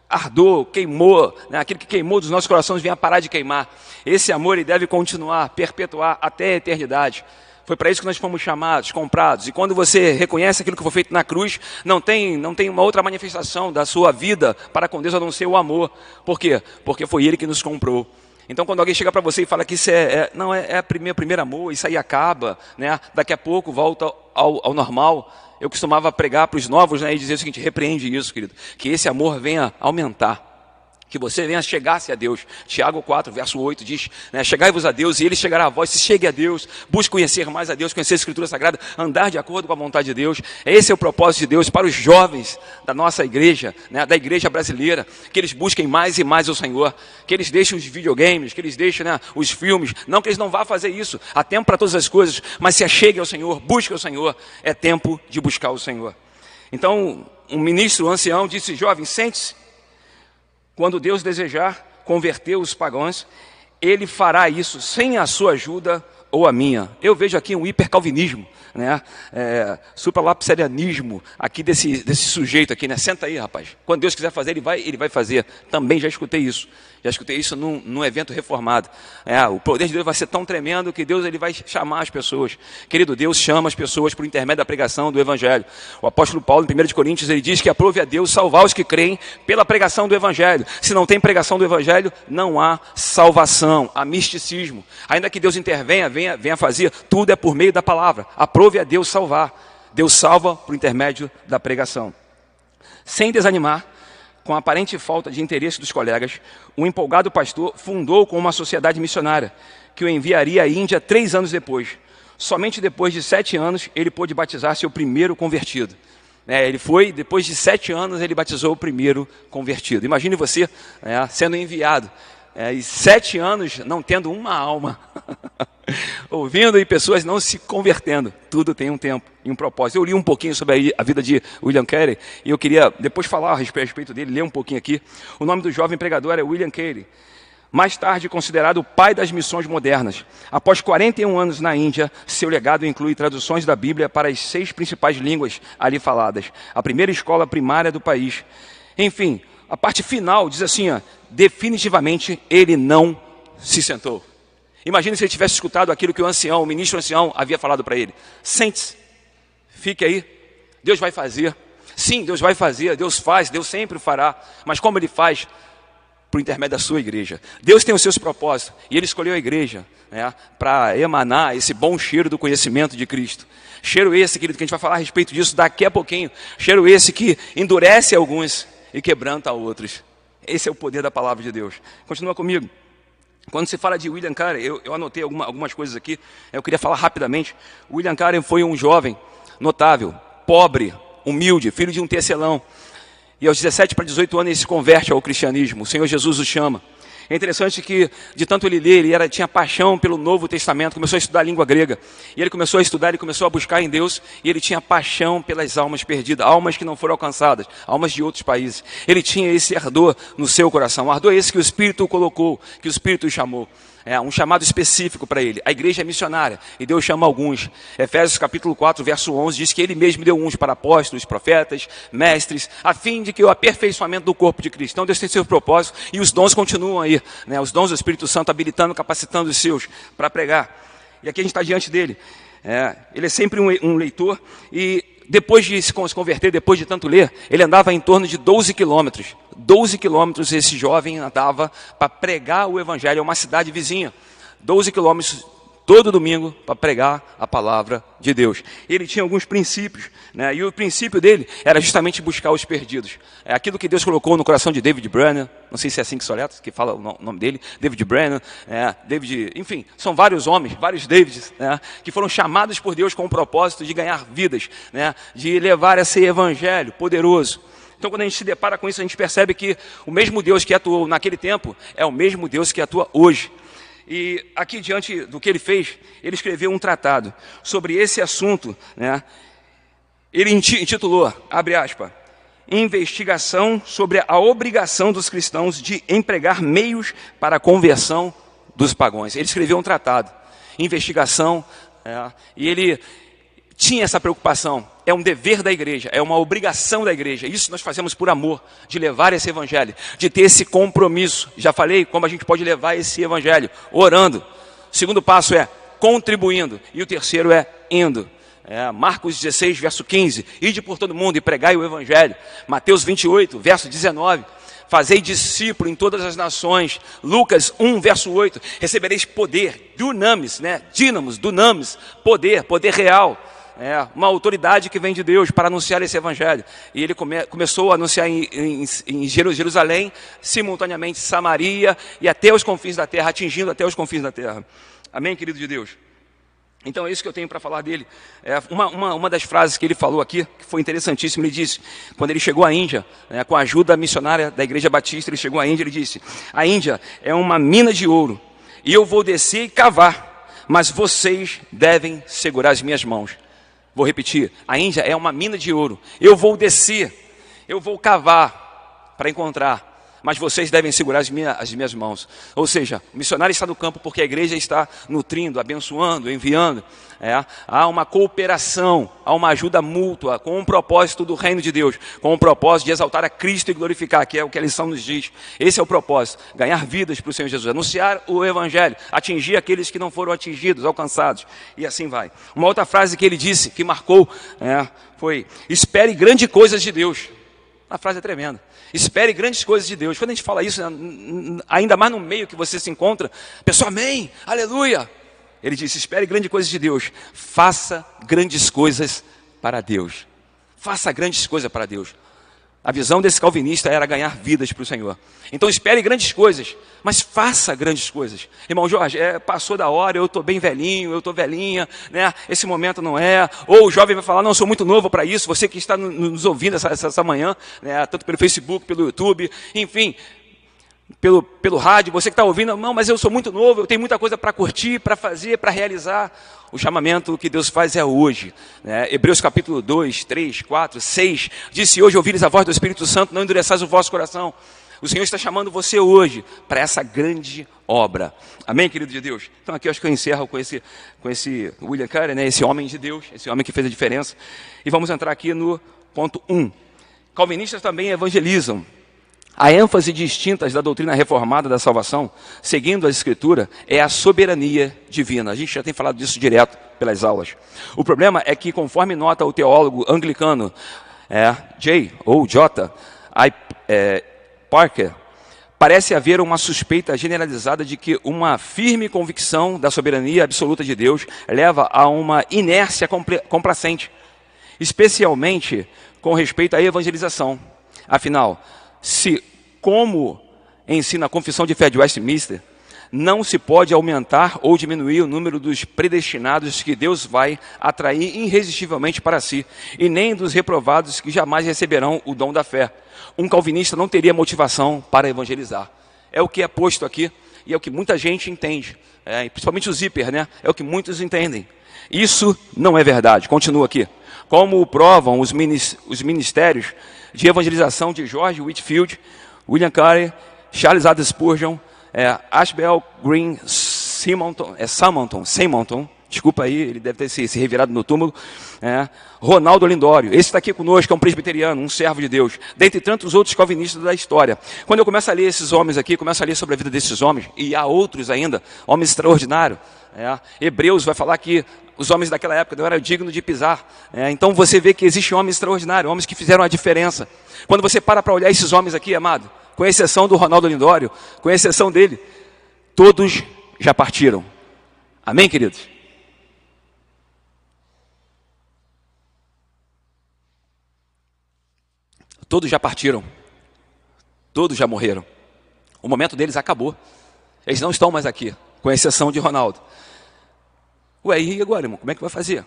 ardor, queimou, né, aquilo que queimou dos nossos corações venha parar de queimar. Esse amor ele deve continuar, perpetuar até a eternidade. Foi para isso que nós fomos chamados, comprados. E quando você reconhece aquilo que foi feito na cruz, não tem, não tem uma outra manifestação da sua vida para com Deus a não ser o amor. Por quê? Porque foi Ele que nos comprou. Então, quando alguém chega para você e fala que isso é, é não é, é primeiro, primeiro amor, isso aí acaba, né? daqui a pouco volta ao, ao normal. Eu costumava pregar para os novos né, e dizer o seguinte: repreende isso, querido, que esse amor venha aumentar que você venha chegar-se a Deus. Tiago 4, verso 8 diz: né, Chegai-vos a Deus e ele chegará a vós. Se chegue a Deus, busque conhecer mais a Deus, conhecer a Escritura Sagrada, andar de acordo com a vontade de Deus. Esse é o propósito de Deus para os jovens da nossa igreja, né, da igreja brasileira, que eles busquem mais e mais o Senhor, que eles deixem os videogames, que eles deixem né, os filmes. Não que eles não vá fazer isso, há tempo para todas as coisas, mas se achegue ao Senhor, busque o Senhor, é tempo de buscar o Senhor. Então, um ministro um ancião disse: Jovem, sente-se quando Deus desejar converter os pagãos, ele fará isso sem a sua ajuda ou a minha. Eu vejo aqui um hipercalvinismo, né? É, supralapsarianismo aqui desse, desse sujeito aqui, né? Senta aí, rapaz. Quando Deus quiser fazer, ele vai, ele vai fazer. Também já escutei isso. Já escutei isso num, num evento reformado. É, o poder de Deus vai ser tão tremendo que Deus ele vai chamar as pessoas. Querido, Deus chama as pessoas por intermédio da pregação do Evangelho. O apóstolo Paulo, em 1 Coríntios, ele diz que aprove a Deus salvar os que creem pela pregação do Evangelho. Se não tem pregação do Evangelho, não há salvação, há misticismo. Ainda que Deus intervenha, venha, venha fazer, tudo é por meio da palavra. Aprove a Deus salvar. Deus salva por intermédio da pregação. Sem desanimar, com aparente falta de interesse dos colegas, o empolgado pastor fundou com uma sociedade missionária, que o enviaria à Índia três anos depois. Somente depois de sete anos ele pôde batizar seu primeiro convertido. É, ele foi, depois de sete anos, ele batizou o primeiro convertido. Imagine você é, sendo enviado é, e sete anos não tendo uma alma, ouvindo e pessoas não se convertendo. Tudo tem um tempo e um propósito. Eu li um pouquinho sobre a vida de William Carey e eu queria depois falar a respeito dele, ler um pouquinho aqui. O nome do jovem pregador é William Carey. Mais tarde considerado o pai das missões modernas. Após 41 anos na Índia, seu legado inclui traduções da Bíblia para as seis principais línguas ali faladas, a primeira escola primária do país. Enfim, a parte final diz assim: ó, definitivamente ele não se sentou. Imagine se ele tivesse escutado aquilo que o ancião, o ministro ancião, havia falado para ele: sente-se, fique aí, Deus vai fazer. Sim, Deus vai fazer, Deus faz, Deus sempre fará, mas como Ele faz? Por intermédio da sua igreja. Deus tem os seus propósitos e Ele escolheu a igreja né, para emanar esse bom cheiro do conhecimento de Cristo. Cheiro esse, querido, que a gente vai falar a respeito disso daqui a pouquinho. Cheiro esse que endurece alguns e quebranta outros. Esse é o poder da palavra de Deus. Continua comigo. Quando se fala de William Carey, eu, eu anotei alguma, algumas coisas aqui, eu queria falar rapidamente. William Carey foi um jovem notável, pobre, humilde, filho de um tecelão. E aos 17 para 18 anos ele se converte ao cristianismo. O Senhor Jesus o chama. É interessante que, de tanto ele ler, ele era, tinha paixão pelo Novo Testamento, começou a estudar a língua grega. E ele começou a estudar, ele começou a buscar em Deus, e ele tinha paixão pelas almas perdidas, almas que não foram alcançadas, almas de outros países. Ele tinha esse ardor no seu coração, ardor esse que o Espírito o colocou, que o Espírito o chamou é, um chamado específico para ele. A igreja é missionária e Deus chama alguns. Efésios capítulo 4, verso 11 diz que ele mesmo deu uns para apóstolos, profetas, mestres, a fim de que o aperfeiçoamento do corpo de Cristo. Então Deus tem seu propósito e os dons continuam aí, né? os dons do Espírito Santo habilitando, capacitando os seus para pregar. E aqui a gente está diante dele. É, ele é sempre um, um leitor e depois de se converter, depois de tanto ler, ele andava em torno de 12 quilômetros. 12 quilômetros esse jovem andava para pregar o evangelho a uma cidade vizinha. 12 quilômetros todo domingo para pregar a palavra de Deus. Ele tinha alguns princípios, né? e o princípio dele era justamente buscar os perdidos. É aquilo que Deus colocou no coração de David Brennan, não sei se é assim que soleta, que fala o nome dele, David Brennan, é, David, enfim, são vários homens, vários Davids, né? que foram chamados por Deus com o propósito de ganhar vidas, né? de levar esse evangelho poderoso. Então, quando a gente se depara com isso, a gente percebe que o mesmo Deus que atuou naquele tempo é o mesmo Deus que atua hoje. E aqui, diante do que ele fez, ele escreveu um tratado sobre esse assunto. Né? Ele intitulou, abre aspas, Investigação sobre a obrigação dos cristãos de empregar meios para a conversão dos pagões. Ele escreveu um tratado, investigação, é, e ele tinha essa preocupação. É um dever da igreja, é uma obrigação da igreja. Isso nós fazemos por amor, de levar esse evangelho, de ter esse compromisso. Já falei como a gente pode levar esse evangelho, orando. O segundo passo é contribuindo. E o terceiro é indo. É, Marcos 16, verso 15. Ide por todo mundo e pregai o evangelho. Mateus 28, verso 19 fazei discípulo em todas as nações. Lucas 1, verso 8, recebereis poder, dunamis, né? Dínamos, dunamis, poder, poder real é, uma autoridade que vem de Deus para anunciar esse evangelho. E ele come, começou a anunciar em, em, em, Jerusalém, simultaneamente Samaria e até os confins da terra, atingindo até os confins da terra. Amém, querido de Deus? Então é isso que eu tenho para falar dele. É, uma, uma, uma, das frases que ele falou aqui, que foi interessantíssimo, ele disse, quando ele chegou à Índia, né, com a ajuda missionária da Igreja Batista, ele chegou à Índia, ele disse, a Índia é uma mina de ouro, e eu vou descer e cavar, mas vocês devem segurar as minhas mãos. Vou repetir: a Índia é uma mina de ouro. Eu vou descer, eu vou cavar para encontrar mas vocês devem segurar as minhas, as minhas mãos. Ou seja, o missionário está no campo porque a igreja está nutrindo, abençoando, enviando. É, há uma cooperação, há uma ajuda mútua, com um propósito do reino de Deus, com o um propósito de exaltar a Cristo e glorificar, que é o que a lição nos diz. Esse é o propósito: ganhar vidas para o Senhor Jesus, anunciar o Evangelho, atingir aqueles que não foram atingidos, alcançados, e assim vai. Uma outra frase que ele disse, que marcou, é, foi: espere grandes coisas de Deus. A frase é tremenda. Espere grandes coisas de Deus. Quando a gente fala isso, ainda mais no meio que você se encontra, pessoa, amém, aleluia. Ele disse: espere grandes coisas de Deus. Faça grandes coisas para Deus. Faça grandes coisas para Deus. A visão desse calvinista era ganhar vidas para o Senhor. Então espere grandes coisas, mas faça grandes coisas. Irmão Jorge, é, passou da hora, eu estou bem velhinho, eu estou velhinha, né? esse momento não é. Ou o jovem vai falar, não, sou muito novo para isso. Você que está nos ouvindo essa, essa, essa manhã, né? tanto pelo Facebook, pelo YouTube, enfim, pelo, pelo rádio, você que está ouvindo, não, mas eu sou muito novo, eu tenho muita coisa para curtir, para fazer, para realizar. O chamamento que Deus faz é hoje. Né? Hebreus capítulo 2, 3, 4, 6. Disse hoje ouvires a voz do Espírito Santo, não endureçais o vosso coração. O Senhor está chamando você hoje para essa grande obra. Amém, querido de Deus? Então aqui eu acho que eu encerro com esse, com esse William Carey, né? esse homem de Deus, esse homem que fez a diferença. E vamos entrar aqui no ponto 1. Calvinistas também evangelizam. A ênfase distinta da doutrina reformada da salvação, seguindo a Escritura, é a soberania divina. A gente já tem falado disso direto pelas aulas. O problema é que, conforme nota o teólogo anglicano é, J. ou J. I, é, Parker, parece haver uma suspeita generalizada de que uma firme convicção da soberania absoluta de Deus leva a uma inércia complacente, especialmente com respeito à evangelização. Afinal, se, como ensina a Confissão de Fé de Westminster, não se pode aumentar ou diminuir o número dos predestinados que Deus vai atrair irresistivelmente para si, e nem dos reprovados que jamais receberão o dom da fé. Um calvinista não teria motivação para evangelizar. É o que é posto aqui e é o que muita gente entende, é, principalmente os hiper, né? É o que muitos entendem. Isso não é verdade. Continua aqui. Como provam os ministérios de evangelização de George Whitfield, William Carey, Charles Adam Spurgeon, é, Ashbel Green Simonton, é Simonton, desculpa aí, ele deve ter se, se revirado no túmulo, é, Ronaldo Lindório, esse está aqui conosco, é um presbiteriano, um servo de Deus, dentre tantos outros calvinistas da história. Quando eu começo a ler esses homens aqui, começo a ler sobre a vida desses homens, e há outros ainda, homens extraordinários, é, Hebreus vai falar que os homens daquela época não eram dignos de pisar. É, então você vê que existem homens extraordinários, homens que fizeram a diferença. Quando você para para olhar esses homens aqui, amado, com exceção do Ronaldo Lindório, com exceção dele, todos já partiram. Amém, queridos? Todos já partiram. Todos já morreram. O momento deles acabou. Eles não estão mais aqui, com exceção de Ronaldo. Ué, e agora, irmão? Como é que vai fazer?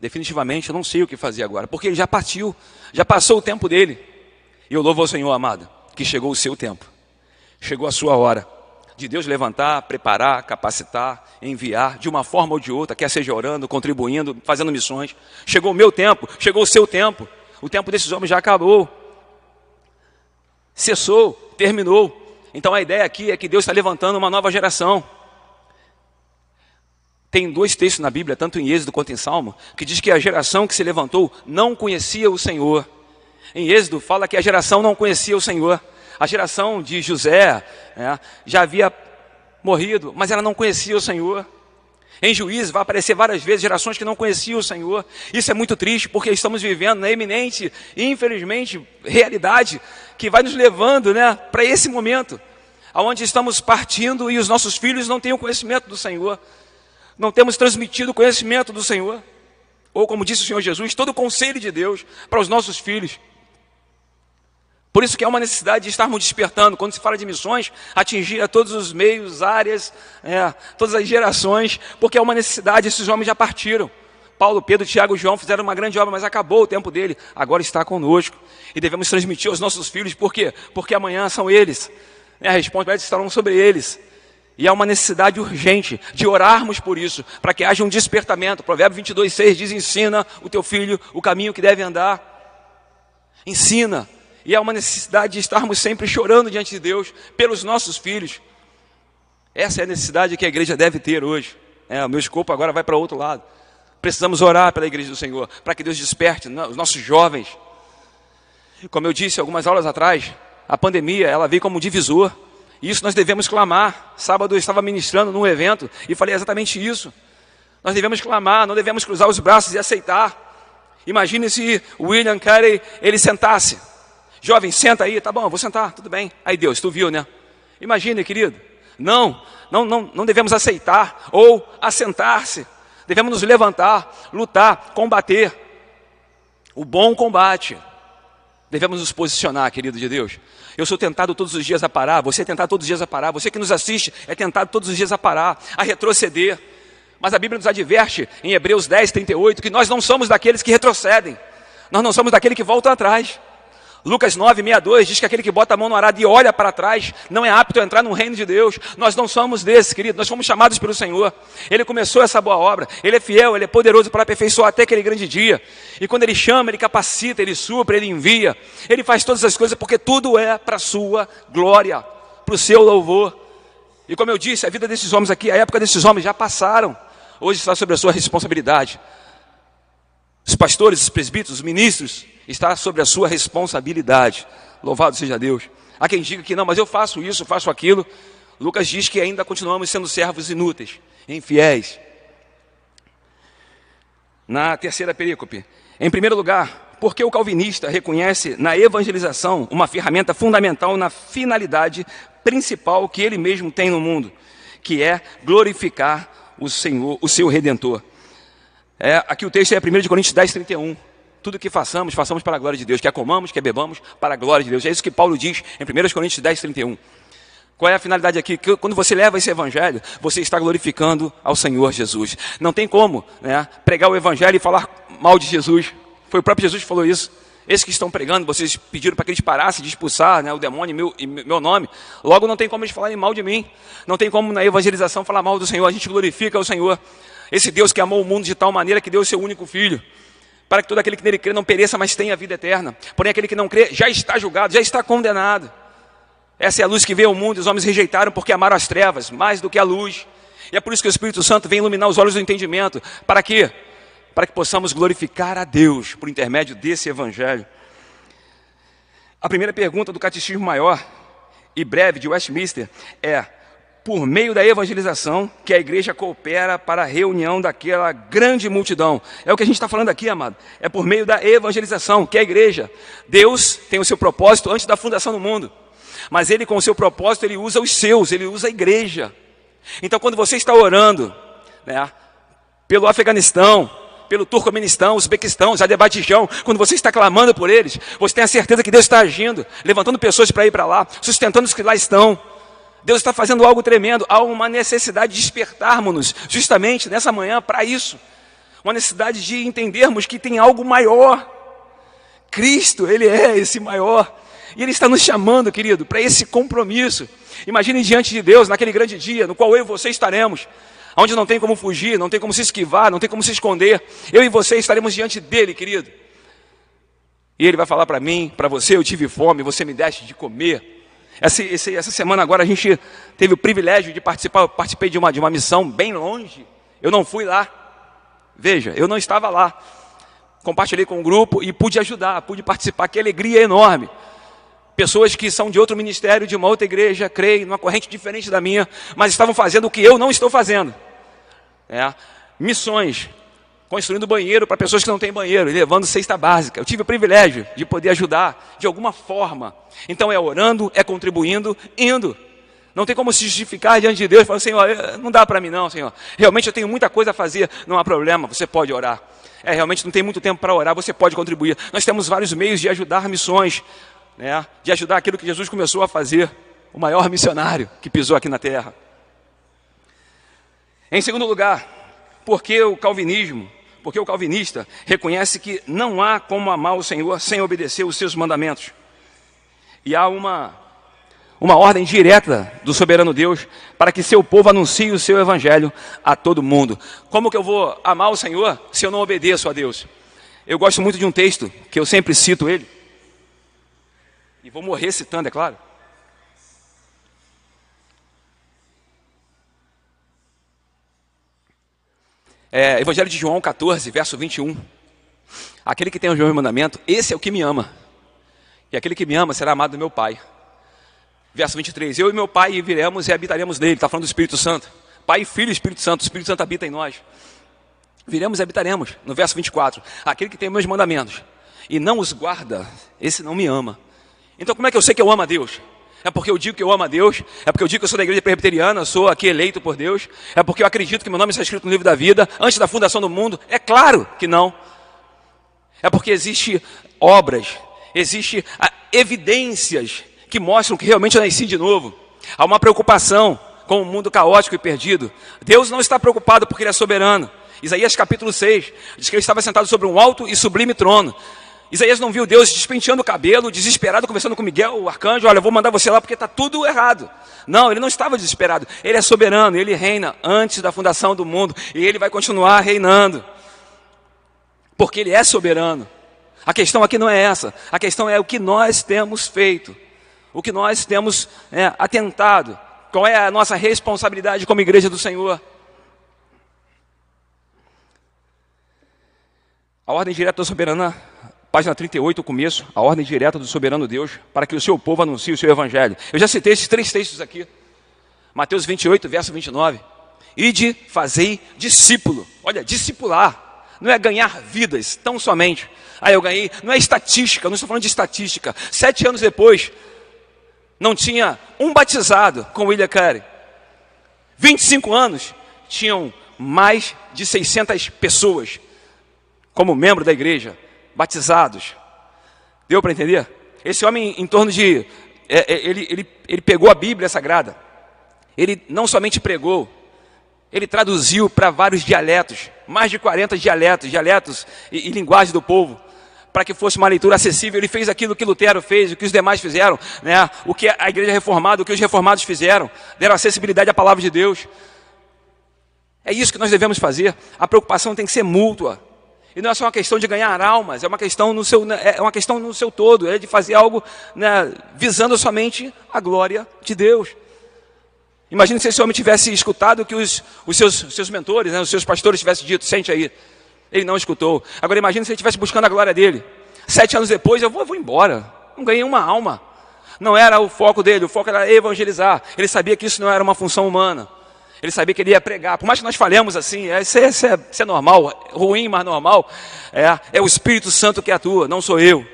Definitivamente eu não sei o que fazer agora, porque ele já partiu, já passou o tempo dele. E eu louvo ao Senhor, amado, que chegou o seu tempo, chegou a sua hora de Deus levantar, preparar, capacitar, enviar, de uma forma ou de outra, quer seja orando, contribuindo, fazendo missões. Chegou o meu tempo, chegou o seu tempo, o tempo desses homens já acabou, cessou, terminou. Então a ideia aqui é que Deus está levantando uma nova geração. Tem dois textos na Bíblia, tanto em Êxodo quanto em Salmo, que diz que a geração que se levantou não conhecia o Senhor. Em Êxodo fala que a geração não conhecia o Senhor. A geração de José é, já havia morrido, mas ela não conhecia o Senhor. Em Juízes vai aparecer várias vezes gerações que não conheciam o Senhor. Isso é muito triste porque estamos vivendo na eminente, infelizmente, realidade que vai nos levando né, para esse momento, aonde estamos partindo e os nossos filhos não têm o conhecimento do Senhor não temos transmitido o conhecimento do Senhor, ou como disse o Senhor Jesus, todo o conselho de Deus para os nossos filhos. Por isso que é uma necessidade de estarmos despertando, quando se fala de missões, atingir a todos os meios, áreas, é, todas as gerações, porque é uma necessidade, esses homens já partiram. Paulo, Pedro, Tiago e João fizeram uma grande obra, mas acabou o tempo dele, agora está conosco. E devemos transmitir aos nossos filhos, por quê? Porque amanhã são eles. É, a responsabilidade estarão sobre eles. E há uma necessidade urgente de orarmos por isso, para que haja um despertamento. Provérbio 22, 6 diz: Ensina o teu filho o caminho que deve andar. Ensina. E há uma necessidade de estarmos sempre chorando diante de Deus pelos nossos filhos. Essa é a necessidade que a igreja deve ter hoje. É, o meu escopo agora vai para outro lado. Precisamos orar pela igreja do Senhor, para que Deus desperte os nossos jovens. Como eu disse algumas aulas atrás, a pandemia ela veio como um divisor. Isso nós devemos clamar. Sábado eu estava ministrando num evento e falei exatamente isso. Nós devemos clamar, não devemos cruzar os braços e aceitar. Imagine se William Carey ele sentasse. Jovem, senta aí, tá bom, vou sentar, tudo bem. Aí Deus, tu viu, né? Imagine, querido. Não, não, não, não devemos aceitar ou assentar-se. Devemos nos levantar, lutar, combater. O bom combate. Devemos nos posicionar, querido de Deus. Eu sou tentado todos os dias a parar, você é tentado todos os dias a parar, você que nos assiste é tentado todos os dias a parar, a retroceder. Mas a Bíblia nos adverte em Hebreus 10, 38, que nós não somos daqueles que retrocedem, nós não somos daqueles que voltam atrás. Lucas 9, 62 diz que aquele que bota a mão no arado e olha para trás não é apto a entrar no reino de Deus. Nós não somos desses, querido. Nós fomos chamados pelo Senhor. Ele começou essa boa obra. Ele é fiel, ele é poderoso para aperfeiçoar até aquele grande dia. E quando ele chama, ele capacita, ele supra, ele envia. Ele faz todas as coisas porque tudo é para a sua glória, para o seu louvor. E como eu disse, a vida desses homens aqui, a época desses homens já passaram. Hoje está sobre a sua responsabilidade. Os pastores, os presbíteros, os ministros, está sobre a sua responsabilidade. Louvado seja Deus. Há quem diga que não, mas eu faço isso, faço aquilo. Lucas diz que ainda continuamos sendo servos inúteis, infiéis. Na terceira perícope, em primeiro lugar, porque o calvinista reconhece na evangelização uma ferramenta fundamental na finalidade principal que ele mesmo tem no mundo, que é glorificar o Senhor, o seu redentor. É, aqui o texto é 1 Coríntios 10, 31. Tudo que façamos, façamos para a glória de Deus. Quer comamos, quer bebamos, para a glória de Deus. É isso que Paulo diz em 1 Coríntios 10, 31. Qual é a finalidade aqui? Que quando você leva esse evangelho, você está glorificando ao Senhor Jesus. Não tem como né, pregar o evangelho e falar mal de Jesus. Foi o próprio Jesus que falou isso. Esses que estão pregando, vocês pediram para que eles parassem de expulsar né, o demônio em meu, em meu nome. Logo, não tem como eles falarem mal de mim. Não tem como na evangelização falar mal do Senhor. A gente glorifica o Senhor. Esse Deus que amou o mundo de tal maneira que deu o seu único filho para que todo aquele que nele crê não pereça, mas tenha vida eterna. Porém, aquele que não crê já está julgado, já está condenado. Essa é a luz que veio ao mundo e os homens rejeitaram porque amaram as trevas mais do que a luz. E é por isso que o Espírito Santo vem iluminar os olhos do entendimento. Para quê? Para que possamos glorificar a Deus por intermédio desse evangelho. A primeira pergunta do Catecismo Maior e breve de Westminster é: por meio da evangelização que a igreja coopera para a reunião daquela grande multidão. É o que a gente está falando aqui, amado. É por meio da evangelização que a igreja. Deus tem o seu propósito antes da fundação do mundo. Mas ele, com o seu propósito, ele usa os seus, ele usa a igreja. Então, quando você está orando né, pelo Afeganistão, pelo Turcomenistão, Uzbequistão, Azerbaijão, quando você está clamando por eles, você tem a certeza que Deus está agindo, levantando pessoas para ir para lá, sustentando os que lá estão. Deus está fazendo algo tremendo. Há uma necessidade de despertarmos-nos justamente nessa manhã para isso. Uma necessidade de entendermos que tem algo maior. Cristo, Ele é esse maior. E Ele está nos chamando, querido, para esse compromisso. Imagine diante de Deus, naquele grande dia, no qual eu e você estaremos, onde não tem como fugir, não tem como se esquivar, não tem como se esconder. Eu e você estaremos diante dele, querido. E Ele vai falar para mim, para você: Eu tive fome, você me deste de comer. Essa, essa, semana agora a gente teve o privilégio de participar, eu participei de uma, de uma missão bem longe. Eu não fui lá. Veja, eu não estava lá. Compartilhei com o grupo e pude ajudar, pude participar. Que alegria enorme. Pessoas que são de outro ministério, de uma outra igreja, creem, numa corrente diferente da minha, mas estavam fazendo o que eu não estou fazendo. É, missões, construindo banheiro para pessoas que não têm banheiro e levando cesta básica. Eu tive o privilégio de poder ajudar de alguma forma. Então é orando, é contribuindo, indo. Não tem como se justificar diante de Deus falar, Senhor, eh, não dá para mim não, Senhor. Realmente eu tenho muita coisa a fazer, não há problema, você pode orar. É, realmente não tem muito tempo para orar, você pode contribuir. Nós temos vários meios de ajudar missões, né? de ajudar aquilo que Jesus começou a fazer, o maior missionário que pisou aqui na terra. Em segundo lugar, porque o calvinismo porque o calvinista reconhece que não há como amar o Senhor sem obedecer os seus mandamentos. E há uma, uma ordem direta do soberano Deus para que seu povo anuncie o seu evangelho a todo mundo. Como que eu vou amar o Senhor se eu não obedeço a Deus? Eu gosto muito de um texto que eu sempre cito ele. E vou morrer citando, é claro. É, Evangelho de João 14, verso 21. Aquele que tem o meu mandamento, esse é o que me ama. E aquele que me ama será amado do meu Pai. Verso 23. Eu e meu Pai viremos e habitaremos nele. Está falando do Espírito Santo. Pai, Filho e Espírito Santo. O Espírito Santo habita em nós. Viremos e habitaremos. No verso 24. Aquele que tem meus mandamentos e não os guarda, esse não me ama. Então como é que eu sei que eu amo a Deus? É porque eu digo que eu amo a Deus? É porque eu digo que eu sou da igreja presbiteriana, sou aqui eleito por Deus? É porque eu acredito que meu nome está escrito no livro da vida antes da fundação do mundo? É claro que não. É porque existe obras, existe ah, evidências que mostram que realmente eu nasci de novo. Há uma preocupação com o mundo caótico e perdido. Deus não está preocupado porque Ele é soberano. Isaías capítulo 6 diz que ele estava sentado sobre um alto e sublime trono. Isaías não viu Deus despenteando o cabelo, desesperado, conversando com Miguel, o arcanjo, olha, vou mandar você lá porque está tudo errado. Não, ele não estava desesperado. Ele é soberano, ele reina antes da fundação do mundo e ele vai continuar reinando. Porque ele é soberano. A questão aqui não é essa. A questão é o que nós temos feito. O que nós temos é, atentado. Qual é a nossa responsabilidade como igreja do Senhor? A ordem direta soberana Página 38, o começo, a ordem direta do soberano Deus para que o seu povo anuncie o seu evangelho. Eu já citei esses três textos aqui. Mateus 28, verso 29. Ide, fazei discípulo. Olha, discipular. Não é ganhar vidas, tão somente. Ah, eu ganhei. Não é estatística, não estou falando de estatística. Sete anos depois, não tinha um batizado com William Carey. 25 anos, tinham mais de 600 pessoas como membro da igreja batizados. Deu para entender? Esse homem, em torno de. É, é, ele, ele, ele pegou a Bíblia Sagrada. Ele não somente pregou, ele traduziu para vários dialetos, mais de 40 dialetos, dialetos e, e linguagem do povo, para que fosse uma leitura acessível. Ele fez aquilo que Lutero fez, o que os demais fizeram, né? o que a igreja reformada, o que os reformados fizeram, deram acessibilidade à palavra de Deus. É isso que nós devemos fazer. A preocupação tem que ser mútua. E não é só uma questão de ganhar almas, é uma questão no seu, é uma questão no seu todo, é de fazer algo né, visando somente a glória de Deus. Imagine se esse homem tivesse escutado o que os, os seus, seus mentores, né, os seus pastores tivessem dito, sente aí. Ele não escutou. Agora imagine se ele estivesse buscando a glória dele. Sete anos depois, eu vou, eu vou embora. Não ganhei uma alma. Não era o foco dele, o foco era evangelizar. Ele sabia que isso não era uma função humana. Ele sabia que ele ia pregar. Por mais que nós falemos assim, é, isso, é, isso, é, isso é normal, ruim, mas normal. É, é o Espírito Santo que atua, não sou eu.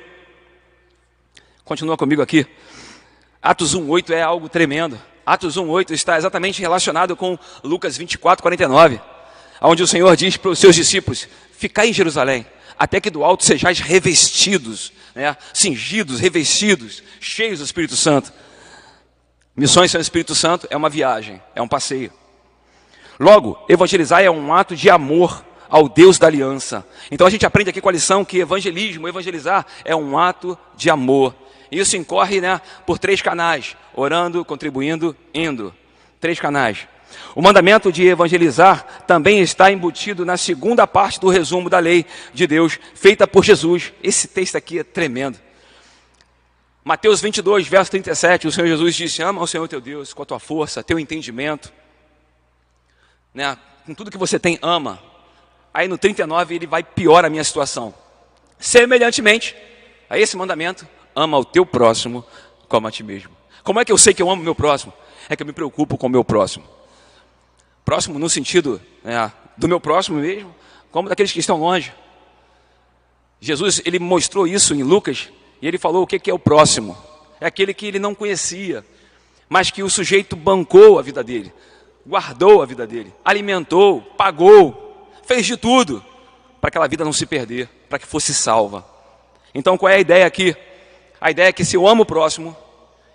Continua comigo aqui. Atos 1,8 é algo tremendo. Atos 1,8 está exatamente relacionado com Lucas 24, 49, onde o Senhor diz para os seus discípulos: Ficai em Jerusalém, até que do alto sejais revestidos, né? cingidos, revestidos, cheios do Espírito Santo. Missões sem o Espírito Santo é uma viagem, é um passeio. Logo, evangelizar é um ato de amor ao Deus da aliança. Então a gente aprende aqui com a lição que evangelismo, evangelizar é um ato de amor. E isso incorre né, por três canais: orando, contribuindo, indo. Três canais. O mandamento de evangelizar também está embutido na segunda parte do resumo da lei de Deus, feita por Jesus. Esse texto aqui é tremendo. Mateus 22, verso 37, o Senhor Jesus disse: Ama o Senhor teu Deus com a tua força, teu entendimento, né, com tudo que você tem, ama. Aí no 39 ele vai pior a minha situação. Semelhantemente a esse mandamento, ama o teu próximo como a ti mesmo. Como é que eu sei que eu amo o meu próximo? É que eu me preocupo com o meu próximo. Próximo no sentido né, do meu próximo mesmo, como daqueles que estão longe. Jesus ele mostrou isso em Lucas e ele falou o que é o próximo. É aquele que ele não conhecia, mas que o sujeito bancou a vida dele guardou a vida dele, alimentou, pagou, fez de tudo para aquela vida não se perder, para que fosse salva. Então qual é a ideia aqui? A ideia é que se eu amo o próximo,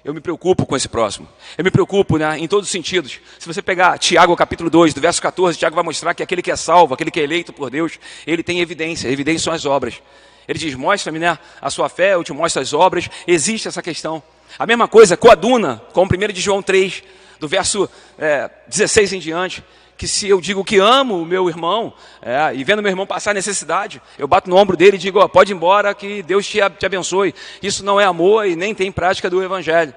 eu me preocupo com esse próximo. Eu me preocupo né, em todos os sentidos. Se você pegar Tiago capítulo 2, do verso 14, Tiago vai mostrar que aquele que é salvo, aquele que é eleito por Deus, ele tem evidência. Evidência são as obras. Ele diz: mostra-me né, a sua fé, eu te mostro as obras. Existe essa questão. A mesma coisa coaduna com o 1 de João 3 do verso é, 16 em diante, que se eu digo que amo o meu irmão, é, e vendo meu irmão passar necessidade, eu bato no ombro dele e digo, ó, pode ir embora, que Deus te, te abençoe. Isso não é amor e nem tem prática do Evangelho.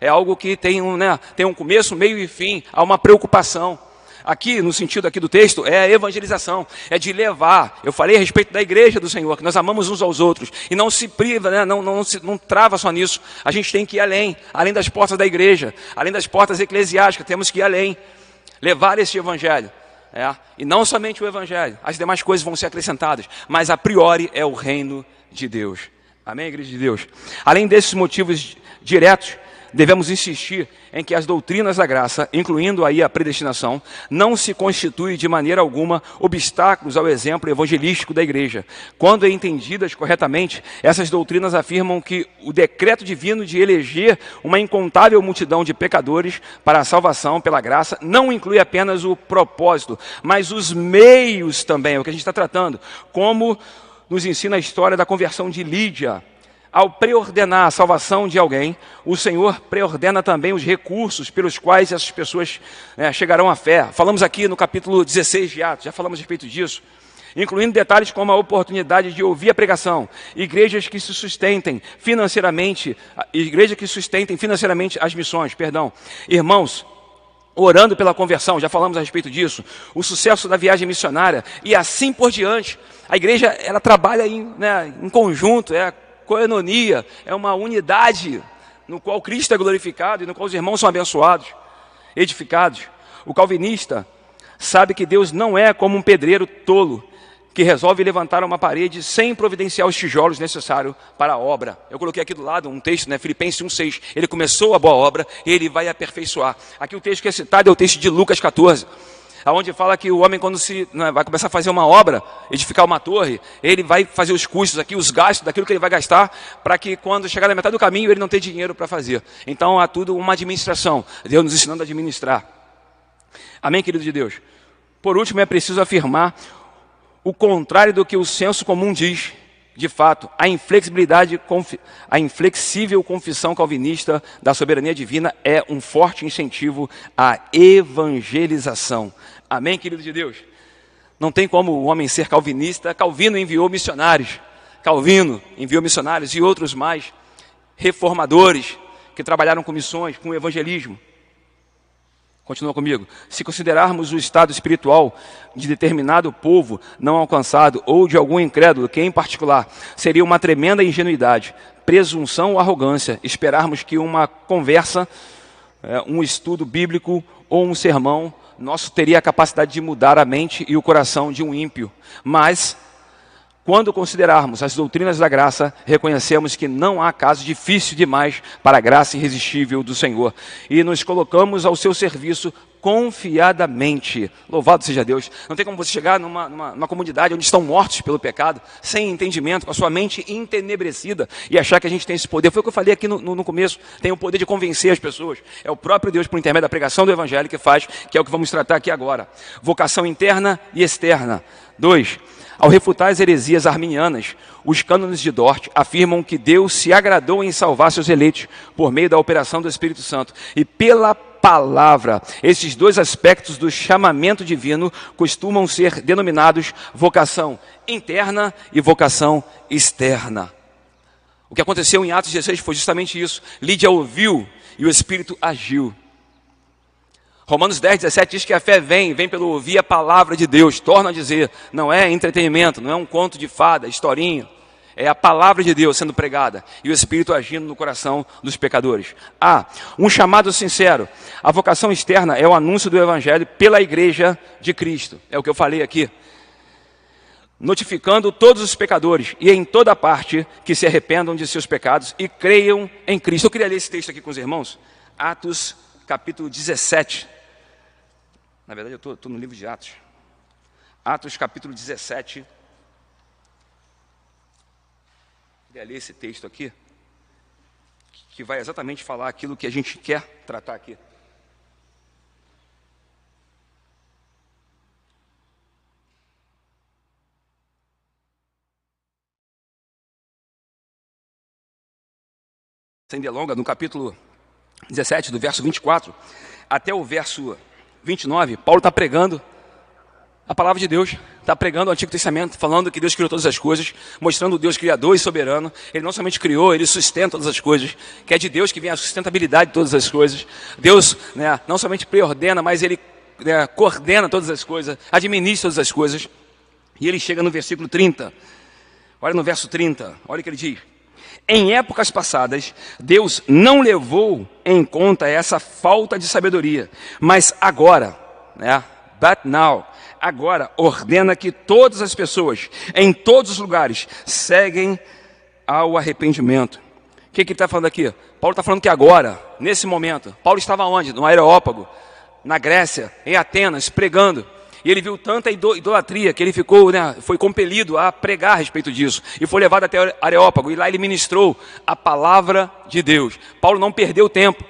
É algo que tem um, né, tem um começo, meio e fim, há uma preocupação aqui, no sentido aqui do texto, é a evangelização, é de levar. Eu falei a respeito da igreja do Senhor, que nós amamos uns aos outros, e não se priva, né? não, não, se, não trava só nisso. A gente tem que ir além, além das portas da igreja, além das portas eclesiásticas, temos que ir além, levar esse evangelho. É? E não somente o evangelho, as demais coisas vão ser acrescentadas, mas a priori é o reino de Deus. Amém, igreja de Deus? Além desses motivos diretos, devemos insistir em que as doutrinas da graça, incluindo aí a predestinação, não se constituem de maneira alguma obstáculos ao exemplo evangelístico da igreja. Quando entendidas corretamente, essas doutrinas afirmam que o decreto divino de eleger uma incontável multidão de pecadores para a salvação pela graça não inclui apenas o propósito, mas os meios também, é o que a gente está tratando, como nos ensina a história da conversão de Lídia ao preordenar a salvação de alguém, o Senhor preordena também os recursos pelos quais essas pessoas né, chegarão à fé. Falamos aqui no capítulo 16 de Atos, já falamos a respeito disso. Incluindo detalhes como a oportunidade de ouvir a pregação, igrejas que se sustentem financeiramente, igrejas que sustentem financeiramente as missões, perdão. Irmãos, orando pela conversão, já falamos a respeito disso, o sucesso da viagem missionária e assim por diante. A igreja ela trabalha em, né, em conjunto, é coenonia, é uma unidade no qual Cristo é glorificado e no qual os irmãos são abençoados, edificados. O calvinista sabe que Deus não é como um pedreiro tolo que resolve levantar uma parede sem providenciar os tijolos necessários para a obra. Eu coloquei aqui do lado um texto, né, Filipenses 1,6. Ele começou a boa obra e ele vai aperfeiçoar. Aqui o texto que é citado é o texto de Lucas 14 aonde fala que o homem quando se né, vai começar a fazer uma obra, edificar uma torre, ele vai fazer os custos aqui, os gastos daquilo que ele vai gastar, para que quando chegar na metade do caminho ele não tenha dinheiro para fazer. Então há tudo uma administração, Deus nos ensinando a administrar. Amém, querido de Deus. Por último, é preciso afirmar o contrário do que o senso comum diz. De fato, a inflexibilidade, a inflexível confissão calvinista da soberania divina é um forte incentivo à evangelização. Amém, querido de Deus? Não tem como o homem ser calvinista. Calvino enviou missionários. Calvino enviou missionários e outros mais, reformadores, que trabalharam com missões, com evangelismo. Continua comigo. Se considerarmos o estado espiritual de determinado povo não alcançado ou de algum incrédulo, que em particular seria uma tremenda ingenuidade, presunção ou arrogância, esperarmos que uma conversa, é, um estudo bíblico ou um sermão nosso teria a capacidade de mudar a mente e o coração de um ímpio. Mas quando considerarmos as doutrinas da graça, reconhecemos que não há caso difícil demais para a graça irresistível do Senhor e nos colocamos ao seu serviço confiadamente. Louvado seja Deus. Não tem como você chegar numa, numa, numa, comunidade onde estão mortos pelo pecado, sem entendimento, com a sua mente entenebrecida e achar que a gente tem esse poder. Foi o que eu falei aqui no, no, no começo. Tem o poder de convencer as pessoas. É o próprio Deus, por intermédio da pregação do Evangelho, que faz, que é o que vamos tratar aqui agora. Vocação interna e externa. Dois, ao refutar as heresias arminianas, os cânones de Dort afirmam que Deus se agradou em salvar seus eleitos por meio da operação do Espírito Santo e pela palavra. Esses dois aspectos do chamamento divino costumam ser denominados vocação interna e vocação externa. O que aconteceu em Atos 16 foi justamente isso. Lídia ouviu e o Espírito agiu. Romanos 10, 17 diz que a fé vem, vem pelo ouvir a palavra de Deus. Torna a dizer, não é entretenimento, não é um conto de fada, historinha. É a palavra de Deus sendo pregada e o Espírito agindo no coração dos pecadores. Ah, um chamado sincero. A vocação externa é o anúncio do Evangelho pela igreja de Cristo. É o que eu falei aqui. Notificando todos os pecadores e em toda parte que se arrependam de seus pecados e creiam em Cristo. Eu queria ler esse texto aqui com os irmãos. Atos capítulo 17. Na verdade, eu estou no livro de Atos. Atos, capítulo 17. Queria ler esse texto aqui, que vai exatamente falar aquilo que a gente quer tratar aqui. Sem delonga, no capítulo 17, do verso 24 até o verso 29, Paulo está pregando a palavra de Deus, está pregando o Antigo Testamento, falando que Deus criou todas as coisas, mostrando o Deus criador e soberano. Ele não somente criou, ele sustenta todas as coisas, que é de Deus que vem a sustentabilidade de todas as coisas. Deus né, não somente preordena, mas ele né, coordena todas as coisas, administra todas as coisas. E ele chega no versículo 30. Olha no verso 30, olha o que ele diz. Em épocas passadas, Deus não levou em conta essa falta de sabedoria, mas agora, né, but now, agora ordena que todas as pessoas, em todos os lugares, seguem ao arrependimento. O que, que ele está falando aqui? Paulo está falando que agora, nesse momento, Paulo estava onde? No Areópago, na Grécia, em Atenas, pregando. E ele viu tanta idolatria que ele ficou, né, foi compelido a pregar a respeito disso. E foi levado até Areópago. E lá ele ministrou a palavra de Deus. Paulo não perdeu tempo.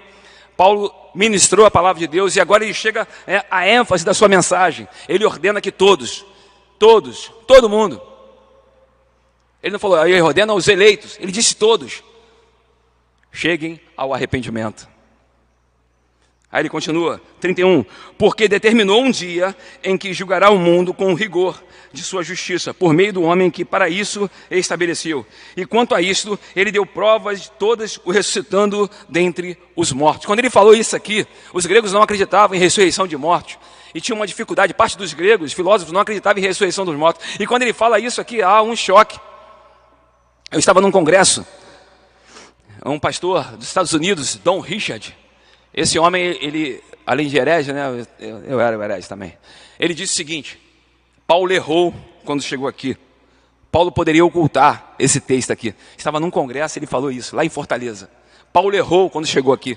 Paulo ministrou a palavra de Deus e agora ele chega é, à ênfase da sua mensagem. Ele ordena que todos, todos, todo mundo. Ele não falou, ele ordena aos eleitos. Ele disse todos. Cheguem ao arrependimento. Aí ele continua, 31. Porque determinou um dia em que julgará o mundo com rigor de sua justiça, por meio do homem que para isso estabeleceu. E quanto a isto, ele deu provas de todas, o ressuscitando dentre os mortos. Quando ele falou isso aqui, os gregos não acreditavam em ressurreição de mortos. E tinha uma dificuldade, parte dos gregos, filósofos, não acreditavam em ressurreição dos mortos. E quando ele fala isso aqui, há um choque. Eu estava num congresso, um pastor dos Estados Unidos, Don Richard, esse homem, ele, além de herege, né, eu, eu era herege também. Ele disse o seguinte: Paulo errou quando chegou aqui. Paulo poderia ocultar esse texto aqui. Estava num congresso, ele falou isso, lá em Fortaleza. Paulo errou quando chegou aqui.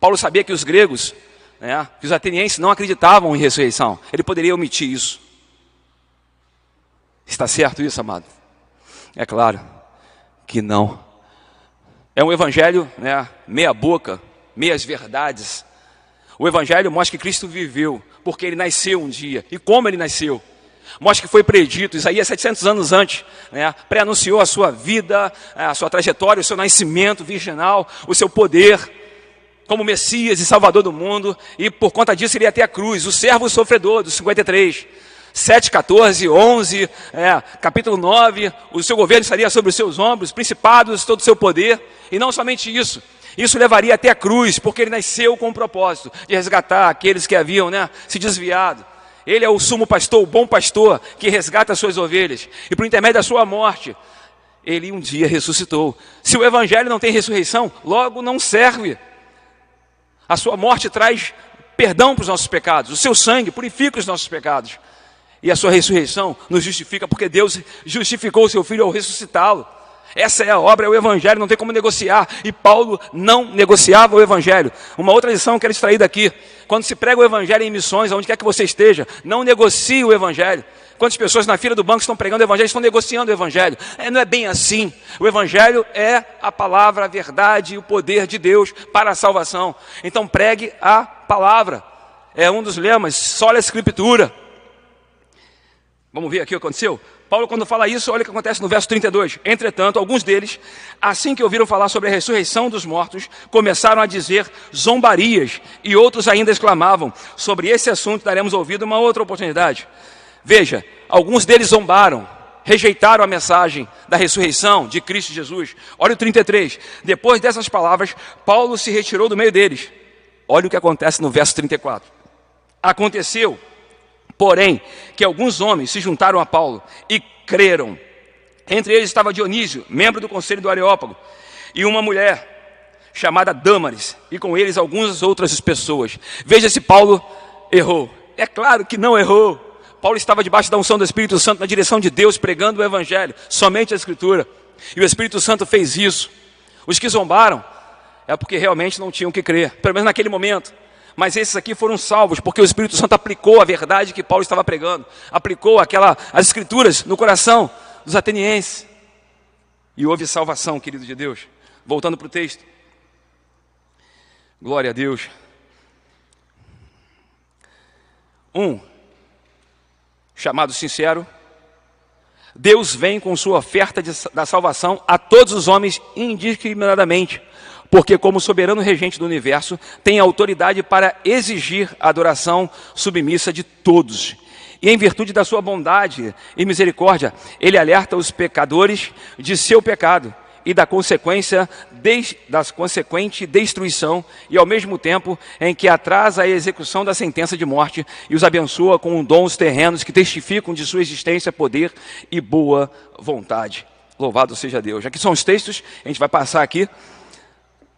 Paulo sabia que os gregos, né, que os atenienses não acreditavam em ressurreição. Ele poderia omitir isso. Está certo isso, amado? É claro que não. É um evangelho, né, meia boca, meias verdades. O Evangelho mostra que Cristo viveu, porque ele nasceu um dia. E como ele nasceu? Mostra que foi predito, Isaías 700 anos antes, né, pré-anunciou a sua vida, a sua trajetória, o seu nascimento virginal, o seu poder como Messias e Salvador do mundo, e por conta disso ele ia até a cruz, o servo sofredor, dos 53. 7, 14, 11, é, capítulo 9, o seu governo estaria sobre os seus ombros, principados, todo o seu poder, e não somente isso, Isso levaria até a cruz, porque ele nasceu com o propósito de resgatar aqueles que haviam né, se desviado. Ele é o sumo pastor, o bom pastor, que resgata as suas ovelhas. E por intermédio da sua morte, ele um dia ressuscitou. Se o evangelho não tem ressurreição, logo não serve. A sua morte traz perdão para os nossos pecados, o seu sangue purifica os nossos pecados. E a sua ressurreição nos justifica, porque Deus justificou o seu filho ao ressuscitá-lo. Essa é a obra, é o Evangelho, não tem como negociar. E Paulo não negociava o Evangelho. Uma outra lição que eu quero extrair daqui: quando se prega o Evangelho em missões, onde quer que você esteja, não negocie o Evangelho. Quantas pessoas na fila do banco estão pregando o Evangelho, estão negociando o Evangelho? É, não é bem assim. O Evangelho é a palavra, a verdade e o poder de Deus para a salvação. Então pregue a palavra. É um dos lemas, só a Escritura. Vamos ver aqui o que aconteceu? Paulo, quando fala isso, olha o que acontece no verso 32. Entretanto, alguns deles, assim que ouviram falar sobre a ressurreição dos mortos, começaram a dizer zombarias, e outros ainda exclamavam: Sobre esse assunto daremos ouvido uma outra oportunidade. Veja, alguns deles zombaram, rejeitaram a mensagem da ressurreição de Cristo Jesus. Olha o 33. Depois dessas palavras, Paulo se retirou do meio deles. Olha o que acontece no verso 34. Aconteceu Porém, que alguns homens se juntaram a Paulo e creram. Entre eles estava Dionísio, membro do conselho do Areópago, e uma mulher chamada Dâmaris, e com eles algumas outras pessoas. Veja se Paulo errou. É claro que não errou. Paulo estava debaixo da unção do Espírito Santo na direção de Deus, pregando o Evangelho, somente a Escritura. E o Espírito Santo fez isso. Os que zombaram é porque realmente não tinham que crer, pelo menos naquele momento. Mas esses aqui foram salvos porque o Espírito Santo aplicou a verdade que Paulo estava pregando, aplicou aquela as escrituras no coração dos atenienses. E houve salvação, querido de Deus. Voltando para o texto. Glória a Deus. Um, chamado sincero, Deus vem com sua oferta de, da salvação a todos os homens indiscriminadamente porque, como soberano regente do universo, tem autoridade para exigir a adoração submissa de todos. E em virtude da sua bondade e misericórdia, ele alerta os pecadores de seu pecado e da consequência das consequente destruição e ao mesmo tempo em que atrasa a execução da sentença de morte e os abençoa com dons terrenos que testificam de sua existência, poder e boa vontade. Louvado seja Deus. Aqui são os textos, a gente vai passar aqui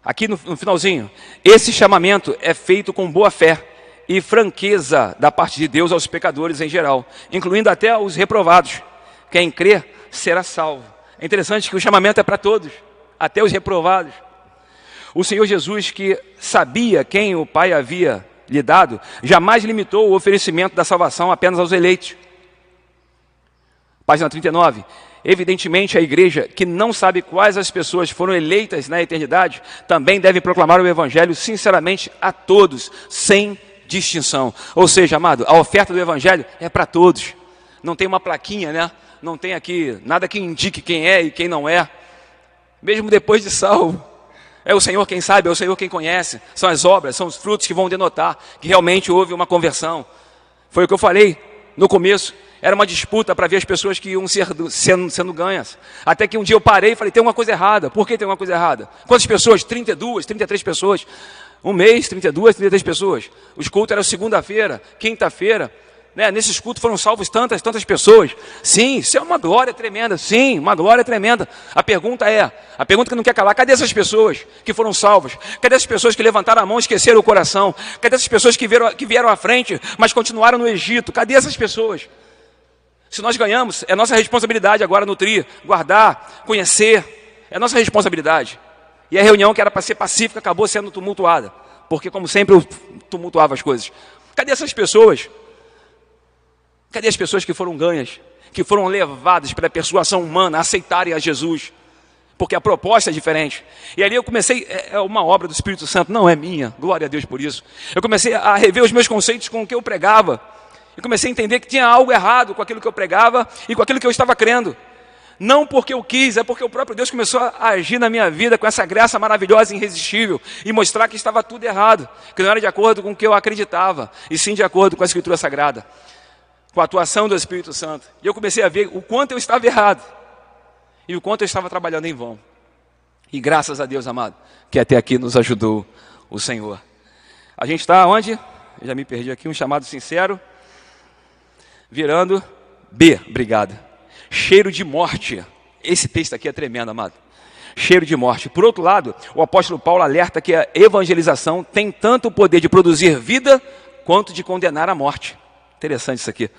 aqui no, no finalzinho, esse chamamento é feito com boa fé e franqueza da parte de Deus aos pecadores em geral, incluindo até os reprovados. Quem crê será salvo. É interessante que o chamamento é para todos, até os reprovados. O Senhor Jesus, que sabia quem o Pai havia lhe dado, jamais limitou o oferecimento da salvação apenas aos eleitos. Página 39. Evidentemente, a igreja que não sabe quais as pessoas foram eleitas na eternidade também deve proclamar o evangelho sinceramente a todos, sem distinção. Ou seja, amado, a oferta do evangelho é para todos. Não tem uma plaquinha, né? Não tem aqui nada que indique quem é e quem não é. Mesmo depois de salvo, é o Senhor quem sabe, é o Senhor quem conhece. São as obras, são os frutos que vão denotar que realmente houve uma conversão. Foi o que eu falei no começo. Era uma disputa para ver as pessoas que iam ser, sendo, sendo ganhas. Até que um dia eu parei e falei: tem uma coisa errada. Por que tem uma coisa errada? Quantas pessoas? 32, 33 pessoas. Um mês, 32, 33 pessoas. Os cultos eram segunda-feira, quinta-feira. Né? Nesses cultos foram salvos tantas, tantas pessoas. Sim, isso é uma glória tremenda. Sim, uma glória tremenda. A pergunta é: a pergunta que não quer calar, cadê essas pessoas que foram salvas? Cadê essas pessoas que levantaram a mão e esqueceram o coração? Cadê essas pessoas que vieram, que vieram à frente, mas continuaram no Egito? Cadê essas pessoas? Se nós ganhamos, é nossa responsabilidade agora nutrir, guardar, conhecer. É nossa responsabilidade. E a reunião que era para ser pacífica acabou sendo tumultuada. Porque, como sempre, eu tumultuava as coisas. Cadê essas pessoas? Cadê as pessoas que foram ganhas? Que foram levadas pela persuasão humana a aceitarem a Jesus? Porque a proposta é diferente. E ali eu comecei, é, é uma obra do Espírito Santo, não é minha, glória a Deus por isso. Eu comecei a rever os meus conceitos com o que eu pregava e comecei a entender que tinha algo errado com aquilo que eu pregava e com aquilo que eu estava crendo. Não porque eu quis, é porque o próprio Deus começou a agir na minha vida com essa graça maravilhosa e irresistível e mostrar que estava tudo errado, que não era de acordo com o que eu acreditava, e sim de acordo com a Escritura Sagrada, com a atuação do Espírito Santo. E eu comecei a ver o quanto eu estava errado e o quanto eu estava trabalhando em vão. E graças a Deus, amado, que até aqui nos ajudou o Senhor. A gente está onde? Eu já me perdi aqui, um chamado sincero. Virando B, obrigado. Cheiro de morte. Esse texto aqui é tremendo, amado. Cheiro de morte. Por outro lado, o apóstolo Paulo alerta que a evangelização tem tanto o poder de produzir vida quanto de condenar a morte. Interessante isso aqui.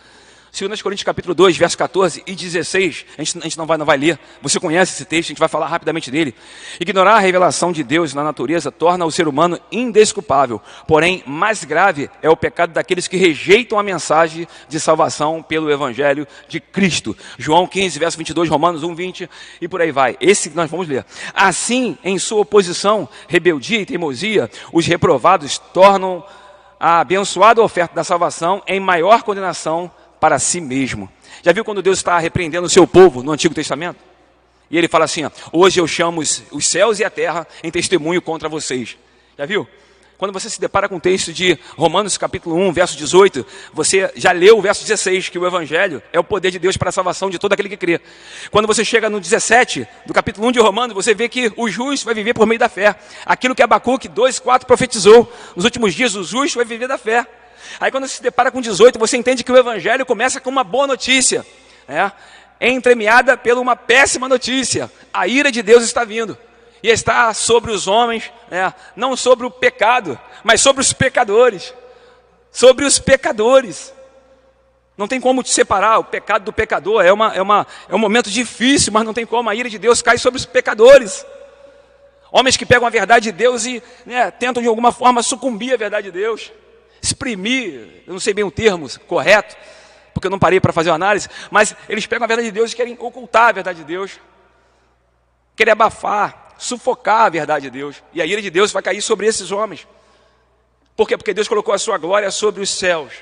2 Coríntios capítulo 2, verso 14 e 16, a gente, a gente não, vai, não vai ler, você conhece esse texto, a gente vai falar rapidamente dele. Ignorar a revelação de Deus na natureza torna o ser humano indesculpável, porém, mais grave é o pecado daqueles que rejeitam a mensagem de salvação pelo Evangelho de Cristo. João 15, verso 22, Romanos 1, 20 e por aí vai. Esse que nós vamos ler. Assim, em sua oposição, rebeldia e teimosia, os reprovados tornam a abençoada oferta da salvação em maior condenação para si mesmo. Já viu quando Deus está repreendendo o seu povo no Antigo Testamento? E ele fala assim: ó, Hoje eu chamo os, céus e a terra em testemunho contra vocês. Já viu? Quando você se depara com o texto de Romanos capítulo 1, verso 18, você já leu o verso 16, que o Evangelho é o poder de Deus para a salvação de todo aquele que crê. Quando você chega no 17, do capítulo 1 de Romanos, você vê que o justo vai viver por meio da fé. Aquilo que Abacuque 2, 4 profetizou. Nos últimos dias, o justo vai viver da fé. Aí quando você se depara com 18, você entende que o Evangelho começa com uma boa notícia. Né? É entremeada pela uma péssima notícia. A ira de Deus está vindo. E está sobre os homens, né? não sobre o pecado, mas sobre os pecadores. Sobre os pecadores. Não tem como te separar o pecado do pecador. É, uma, é, uma, é um momento difícil, mas não tem como. A ira de Deus cai sobre os pecadores. Homens que pegam a verdade de Deus e né, tentam de alguma forma sucumbir à verdade de Deus exprimir, eu não sei bem o termo correto, porque eu não parei para fazer uma análise, mas eles pegam a verdade de Deus e querem ocultar a verdade de Deus, querem abafar, sufocar a verdade de Deus, e a ira de Deus vai cair sobre esses homens. Por quê? Porque Deus colocou a sua glória sobre os céus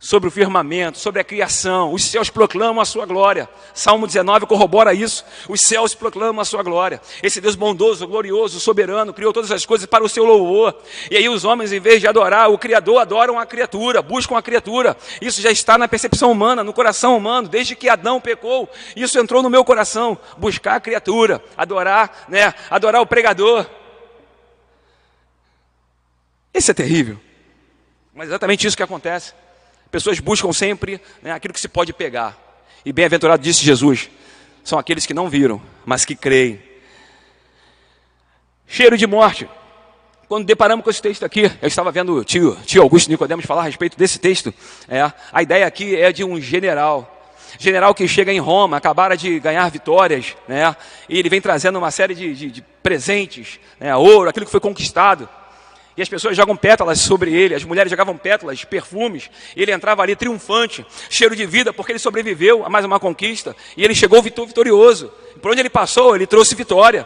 sobre o firmamento, sobre a criação. Os céus proclamam a sua glória. Salmo 19 corrobora isso. Os céus proclamam a sua glória. Esse Deus bondoso, glorioso, soberano, criou todas as coisas para o seu louvor. E aí os homens, em vez de adorar o Criador, adoram a criatura, buscam a criatura. Isso já está na percepção humana, no coração humano, desde que Adão pecou. Isso entrou no meu coração. Buscar a criatura, adorar, né? Adorar o pregador. Esse é terrível. Mas é exatamente isso que acontece. Pessoas buscam sempre né, aquilo que se pode pegar. E bem-aventurado disse Jesus: são aqueles que não viram, mas que creem. Cheiro de morte. Quando deparamos com esse texto aqui, eu estava vendo o tio, tio Augusto Nicodemos falar a respeito desse texto. É, a ideia aqui é de um general. General que chega em Roma, acabara de ganhar vitórias, né? E ele vem trazendo uma série de, de, de presentes, né, ouro, aquilo que foi conquistado e as pessoas jogam pétalas sobre ele, as mulheres jogavam pétalas, perfumes, ele entrava ali triunfante, cheiro de vida, porque ele sobreviveu a mais uma conquista, e ele chegou vitorioso. Por onde ele passou, ele trouxe vitória.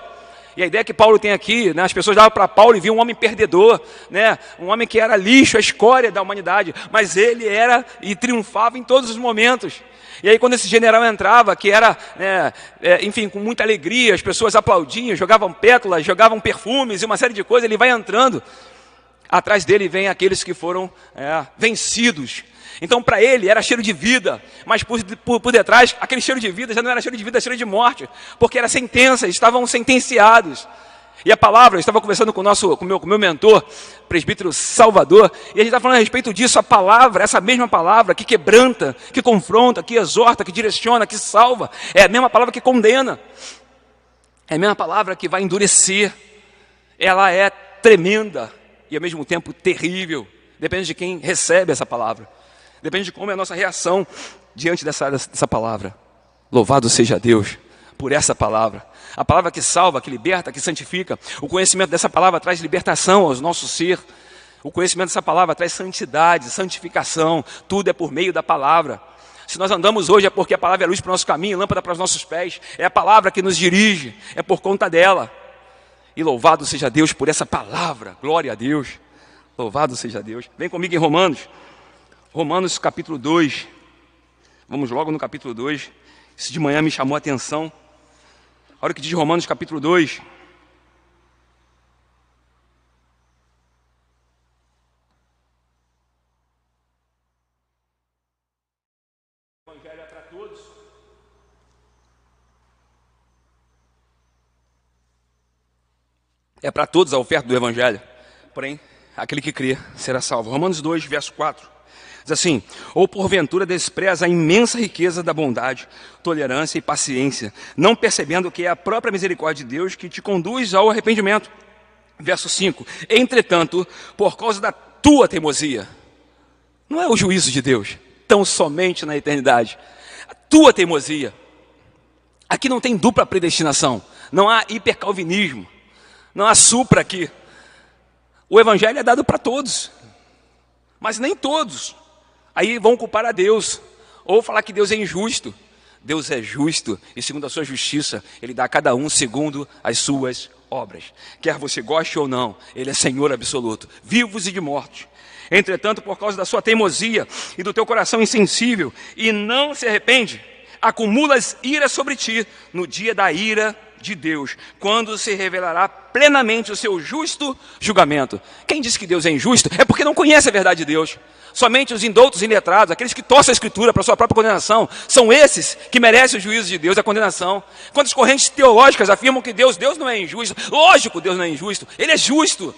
E a ideia que Paulo tem aqui, né, as pessoas davam para Paulo e viam um homem perdedor, né, um homem que era lixo, a escória da humanidade, mas ele era e triunfava em todos os momentos. E aí, quando esse general entrava, que era, né, é, enfim, com muita alegria, as pessoas aplaudiam, jogavam pétalas, jogavam perfumes e uma série de coisas, ele vai entrando atrás dele vem aqueles que foram é, vencidos. Então, para ele, era cheiro de vida, mas por, por, por, detrás, aquele cheiro de vida já não era cheiro de vida, era cheiro de morte, porque era sentença, estavam sentenciados. E a palavra, eu estava conversando com o nosso, com meu, com meu mentor, presbítero Salvador, e a gente estava falando a respeito disso, a palavra, essa mesma palavra que quebranta, que confronta, que exorta, que direciona, que salva, é a mesma palavra que condena, é a mesma palavra que vai endurecer, ela é tremenda, e ao mesmo tempo terrível. Depende de quem recebe essa palavra. Depende de como é a nossa reação diante dessa, dessa palavra. Louvado seja Deus por essa palavra. A palavra que salva, que liberta, que santifica. O conhecimento dessa palavra traz libertação ao nosso ser. O conhecimento dessa palavra traz santidade, santificação. Tudo é por meio da palavra. Se nós andamos hoje é porque a palavra é luz para o nosso caminho, lâmpada para os nossos pés. É a palavra que nos dirige, é por conta dela. E louvado seja Deus por essa palavra. Glória a Deus. Louvado seja Deus. Vem comigo em Romanos. Romanos capítulo 2. Vamos logo no capítulo 2. Isso de manhã me chamou a atenção. Olha o que diz Romanos capítulo 2. É para todos a oferta do Evangelho. Porém, aquele que crê será salvo. Romanos 2, verso 4. Diz assim: Ou porventura despreza a imensa riqueza da bondade, tolerância e paciência, não percebendo que é a própria misericórdia de Deus que te conduz ao arrependimento. Verso 5: Entretanto, por causa da tua teimosia, não é o juízo de Deus, tão somente na eternidade, a tua teimosia. Aqui não tem dupla predestinação, não há hipercalvinismo, não há supra aqui. O evangelho é dado para todos, mas nem todos. Aí vão culpar a Deus, ou falar que Deus é injusto. Deus é justo e, segundo a sua justiça, Ele dá a cada um segundo as suas obras. Quer você goste ou não, Ele é Senhor absoluto, vivos e de mortos. Entretanto, por causa da sua teimosia e do teu coração insensível, e não se arrepende, acumulas ira sobre ti no dia da ira de Deus, quando se revelará plenamente o seu justo julgamento. Quem diz que Deus é injusto é porque não conhece a verdade de Deus. Somente os indoutos e letrados, aqueles que torcem a Escritura para sua própria condenação, são esses que merecem o juízo de Deus, a condenação. Quantas correntes teológicas afirmam que Deus, Deus não é injusto? Lógico, Deus não é injusto. Ele é justo.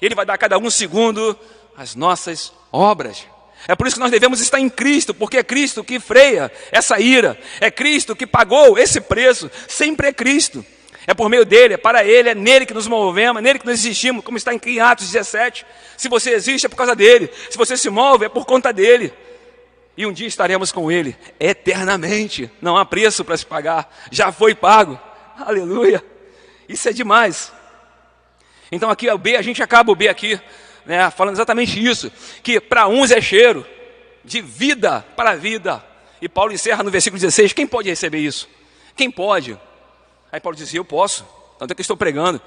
Ele vai dar a cada um segundo as nossas obras. É por isso que nós devemos estar em Cristo, porque é Cristo que freia essa ira, é Cristo que pagou esse preço, sempre é Cristo. É por meio dele, é para ele, é nele que nos movemos, é nele que nós existimos, como está em Atos 17. Se você existe é por causa dele, se você se move é por conta dele. E um dia estaremos com ele eternamente. Não há preço para se pagar, já foi pago. Aleluia. Isso é demais. Então aqui é o B, a gente acaba o B aqui né, falando exatamente isso, que para uns é cheiro, de vida para vida. E Paulo encerra no versículo 16: quem pode receber isso? Quem pode? Aí Paulo diz: Eu posso, tanto é que estou pregando.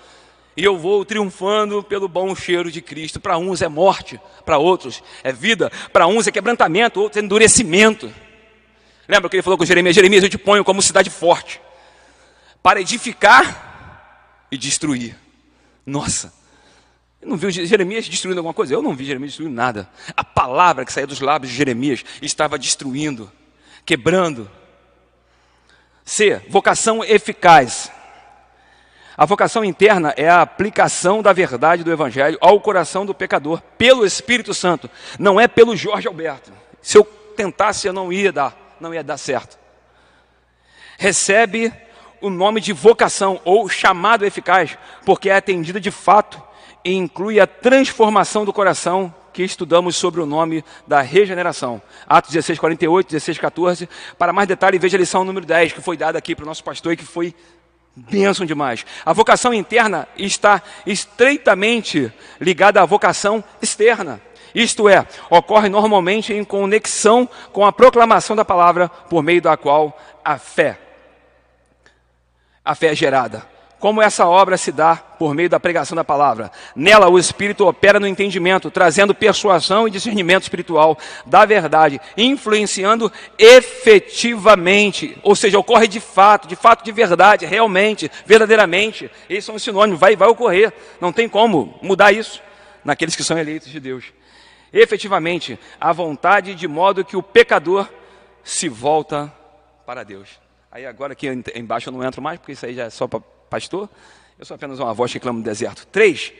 E eu vou triunfando pelo bom cheiro de Cristo. Para uns é morte, para outros é vida, para uns é quebrantamento, outros é endurecimento. Lembra que ele falou com Jeremias: Jeremias, eu te ponho como cidade forte, para edificar e destruir. Nossa, não vi Jeremias destruindo alguma coisa? Eu não vi Jeremias destruindo nada. A palavra que saía dos lábios de Jeremias estava destruindo, quebrando. C. Vocação eficaz. A vocação interna é a aplicação da verdade do Evangelho ao coração do pecador pelo Espírito Santo, não é pelo Jorge Alberto. Se eu tentasse, eu não ia dar, não ia dar certo. Recebe o nome de vocação ou chamado eficaz, porque é atendida de fato e inclui a transformação do coração que estudamos sobre o nome da regeneração. Atos 16, 48, 16, 14. Para mais detalhe, veja a lição número 10, que foi dada aqui para o nosso pastor e que foi bênção demais. A vocação interna está estreitamente ligada à vocação externa. Isto é, ocorre normalmente em conexão com a proclamação da palavra por meio da qual a fé, a fé é gerada. Como essa obra se dá por meio da pregação da palavra? Nela, o Espírito opera no entendimento, trazendo persuasão e discernimento espiritual da verdade, influenciando efetivamente, ou seja, ocorre de fato, de fato de verdade, realmente, verdadeiramente. Esses são os sinônimos, vai, vai ocorrer, não tem como mudar isso naqueles que são eleitos de Deus. Efetivamente, a vontade de modo que o pecador se volta para Deus. Aí agora aqui embaixo eu não entro mais, porque isso aí já é só para pastor, eu sou apenas uma voz que clama no deserto. Três,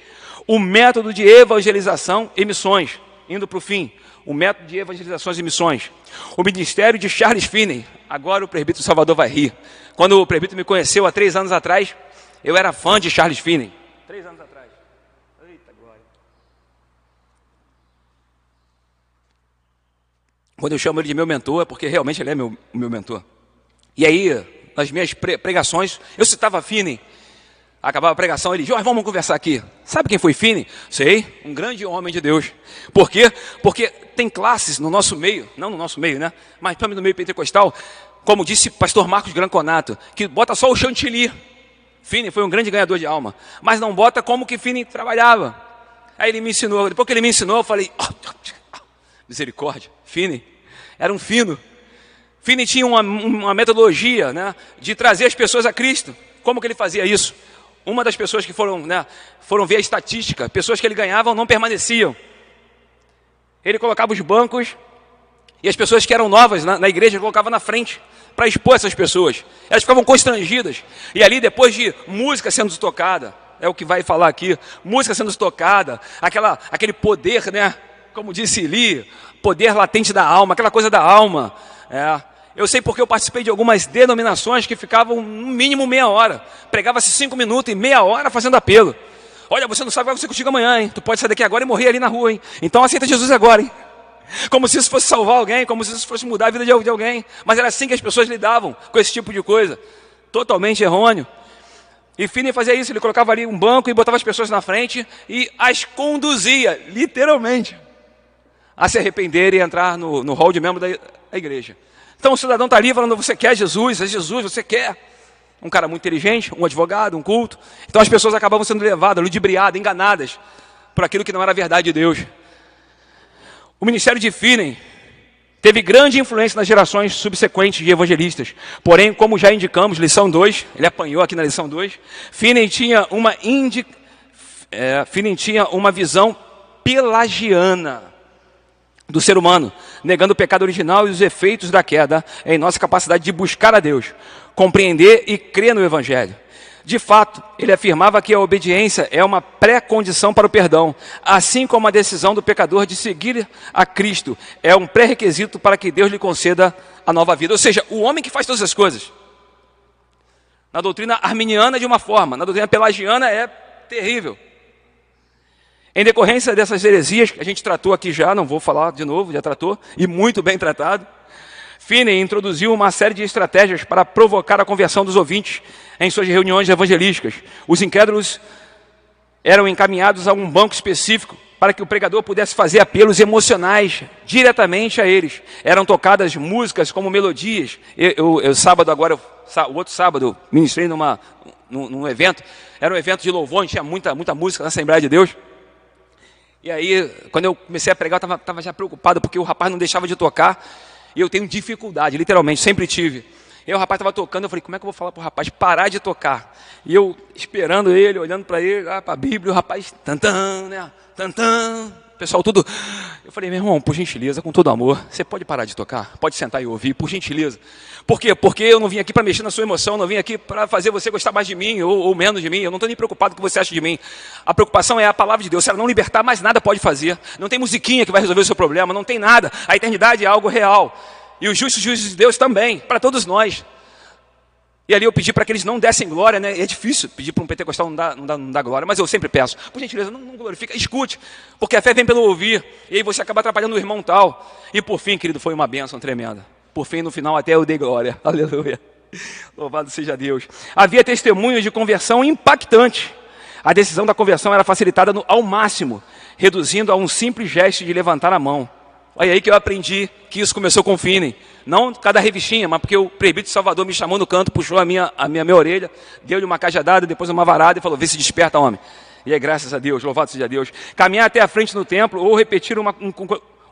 o método de evangelização e missões, indo para o fim. O método de evangelizações e missões. O ministério de Charles Finney. Agora o presbítero Salvador vai rir. Quando o presbítero me conheceu há três anos atrás, eu era fã de Charles Finney. Três anos atrás. Eita glória. Quando eu chamo ele de meu mentor, é porque realmente ele é meu, meu mentor. E aí, nas minhas pregações, eu citava Finney. Acabava a pregação, ele, Jorge, vamos conversar aqui. Sabe quem foi Finney? Sei, um grande homem de Deus. Por quê? Porque tem classes no nosso meio, não no nosso meio, né? Mas também no meio pentecostal, como disse pastor Marcos Granconato, que bota só o chantilly. Finney foi um grande ganhador de alma, mas não bota como que Finney trabalhava. Aí ele me ensinou, depois que ele me ensinou, eu falei, oh, misericórdia, Finney, era um fino. Finney tinha uma, uma metodologia né, de trazer as pessoas a Cristo. Como que ele fazia isso? Uma das pessoas que foram, né, foram ver a estatística, pessoas que ele ganhava não permaneciam. Ele colocava os bancos e as pessoas que eram novas na, na igreja colocava na frente para expor essas pessoas. Elas ficavam constrangidas. E ali, depois de música sendo tocada, é o que vai falar aqui. Música sendo tocada, aquela, aquele poder, né? Como disse Li, poder latente da alma, aquela coisa da alma. É. Eu sei porque eu participei de algumas denominações que ficavam no mínimo meia hora. Pregava-se cinco minutos e meia hora fazendo apelo. Olha, você não sabe o que acontecer contigo amanhã, hein? Tu pode sair daqui agora e morrer ali na rua, hein? Então aceita Jesus agora, hein? Como se isso fosse salvar alguém, como se isso fosse mudar a vida de alguém. Mas era assim que as pessoas lidavam com esse tipo de coisa. Totalmente errôneo. E Finney fazia isso, ele colocava ali um banco e botava as pessoas na frente e as conduzia, literalmente, a se arrepender e entrar no, no hall de membro da igreja. Então o cidadão está ali falando: você quer Jesus, é Jesus, você quer. Um cara muito inteligente, um advogado, um culto. Então as pessoas acabavam sendo levadas, ludibriadas, enganadas por aquilo que não era verdade de Deus. O ministério de Finney teve grande influência nas gerações subsequentes de evangelistas. Porém, como já indicamos, lição 2, ele apanhou aqui na lição 2, Finney tinha uma indi... é, Finney tinha uma visão pelagiana do ser humano, negando o pecado original e os efeitos da queda em nossa capacidade de buscar a Deus, compreender e crer no evangelho. De fato, ele afirmava que a obediência é uma pré-condição para o perdão, assim como a decisão do pecador de seguir a Cristo é um pré-requisito para que Deus lhe conceda a nova vida. Ou seja, o homem que faz todas as coisas. Na doutrina arminiana, de uma forma, na doutrina pelagiana, é terrível. Em decorrência dessas heresias que a gente tratou aqui já, não vou falar de novo, já tratou, e muito bem tratado. Finney introduziu uma série de estratégias para provocar a conversão dos ouvintes em suas reuniões evangelísticas. Os incrédulos eram encaminhados a um banco específico para que o pregador pudesse fazer apelos emocionais diretamente a eles. Eram tocadas músicas como melodias. Eu, eu, eu sábado agora, o outro sábado, ministrei numa, num, num evento. Era um evento de louvor, tinha muita, muita música na Assembleia de Deus. E aí, quando eu comecei a pregar, eu estava já preocupado porque o rapaz não deixava de tocar. E eu tenho dificuldade, literalmente, sempre tive. E aí o rapaz estava tocando, eu falei, como é que eu vou falar para o rapaz parar de tocar? E eu esperando ele, olhando para ele, ah, para a Bíblia, o rapaz, tantã, né? Tantã, pessoal tudo. Eu falei, meu irmão, por gentileza, com todo amor, você pode parar de tocar? Pode sentar e ouvir, por gentileza. Por quê? Porque eu não vim aqui para mexer na sua emoção, não vim aqui para fazer você gostar mais de mim ou, ou menos de mim. Eu não estou nem preocupado com o que você acha de mim. A preocupação é a palavra de Deus. Se ela não libertar, mais nada pode fazer. Não tem musiquinha que vai resolver o seu problema, não tem nada. A eternidade é algo real. E os justos juízes de Deus também, para todos nós. E ali eu pedi para que eles não dessem glória, né? É difícil pedir para um pentecostal não dar, não, dar, não dar glória, mas eu sempre peço, por gentileza, não, não glorifica, escute, porque a fé vem pelo ouvir, e aí você acaba atrapalhando o irmão tal. E por fim, querido, foi uma bênção tremenda. Por fim, no final, até eu dei glória. Aleluia. Louvado seja Deus. Havia testemunhos de conversão impactantes. A decisão da conversão era facilitada no, ao máximo, reduzindo a um simples gesto de levantar a mão. Olha aí que eu aprendi que isso começou com o Fine. Não cada revistinha, mas porque o presbítero de Salvador me chamou no canto, puxou a minha, a minha, minha orelha, deu-lhe uma cajadada, depois uma varada e falou: Vê se desperta, homem. E é graças a Deus, louvado seja Deus. Caminhar até a frente no templo ou repetir uma,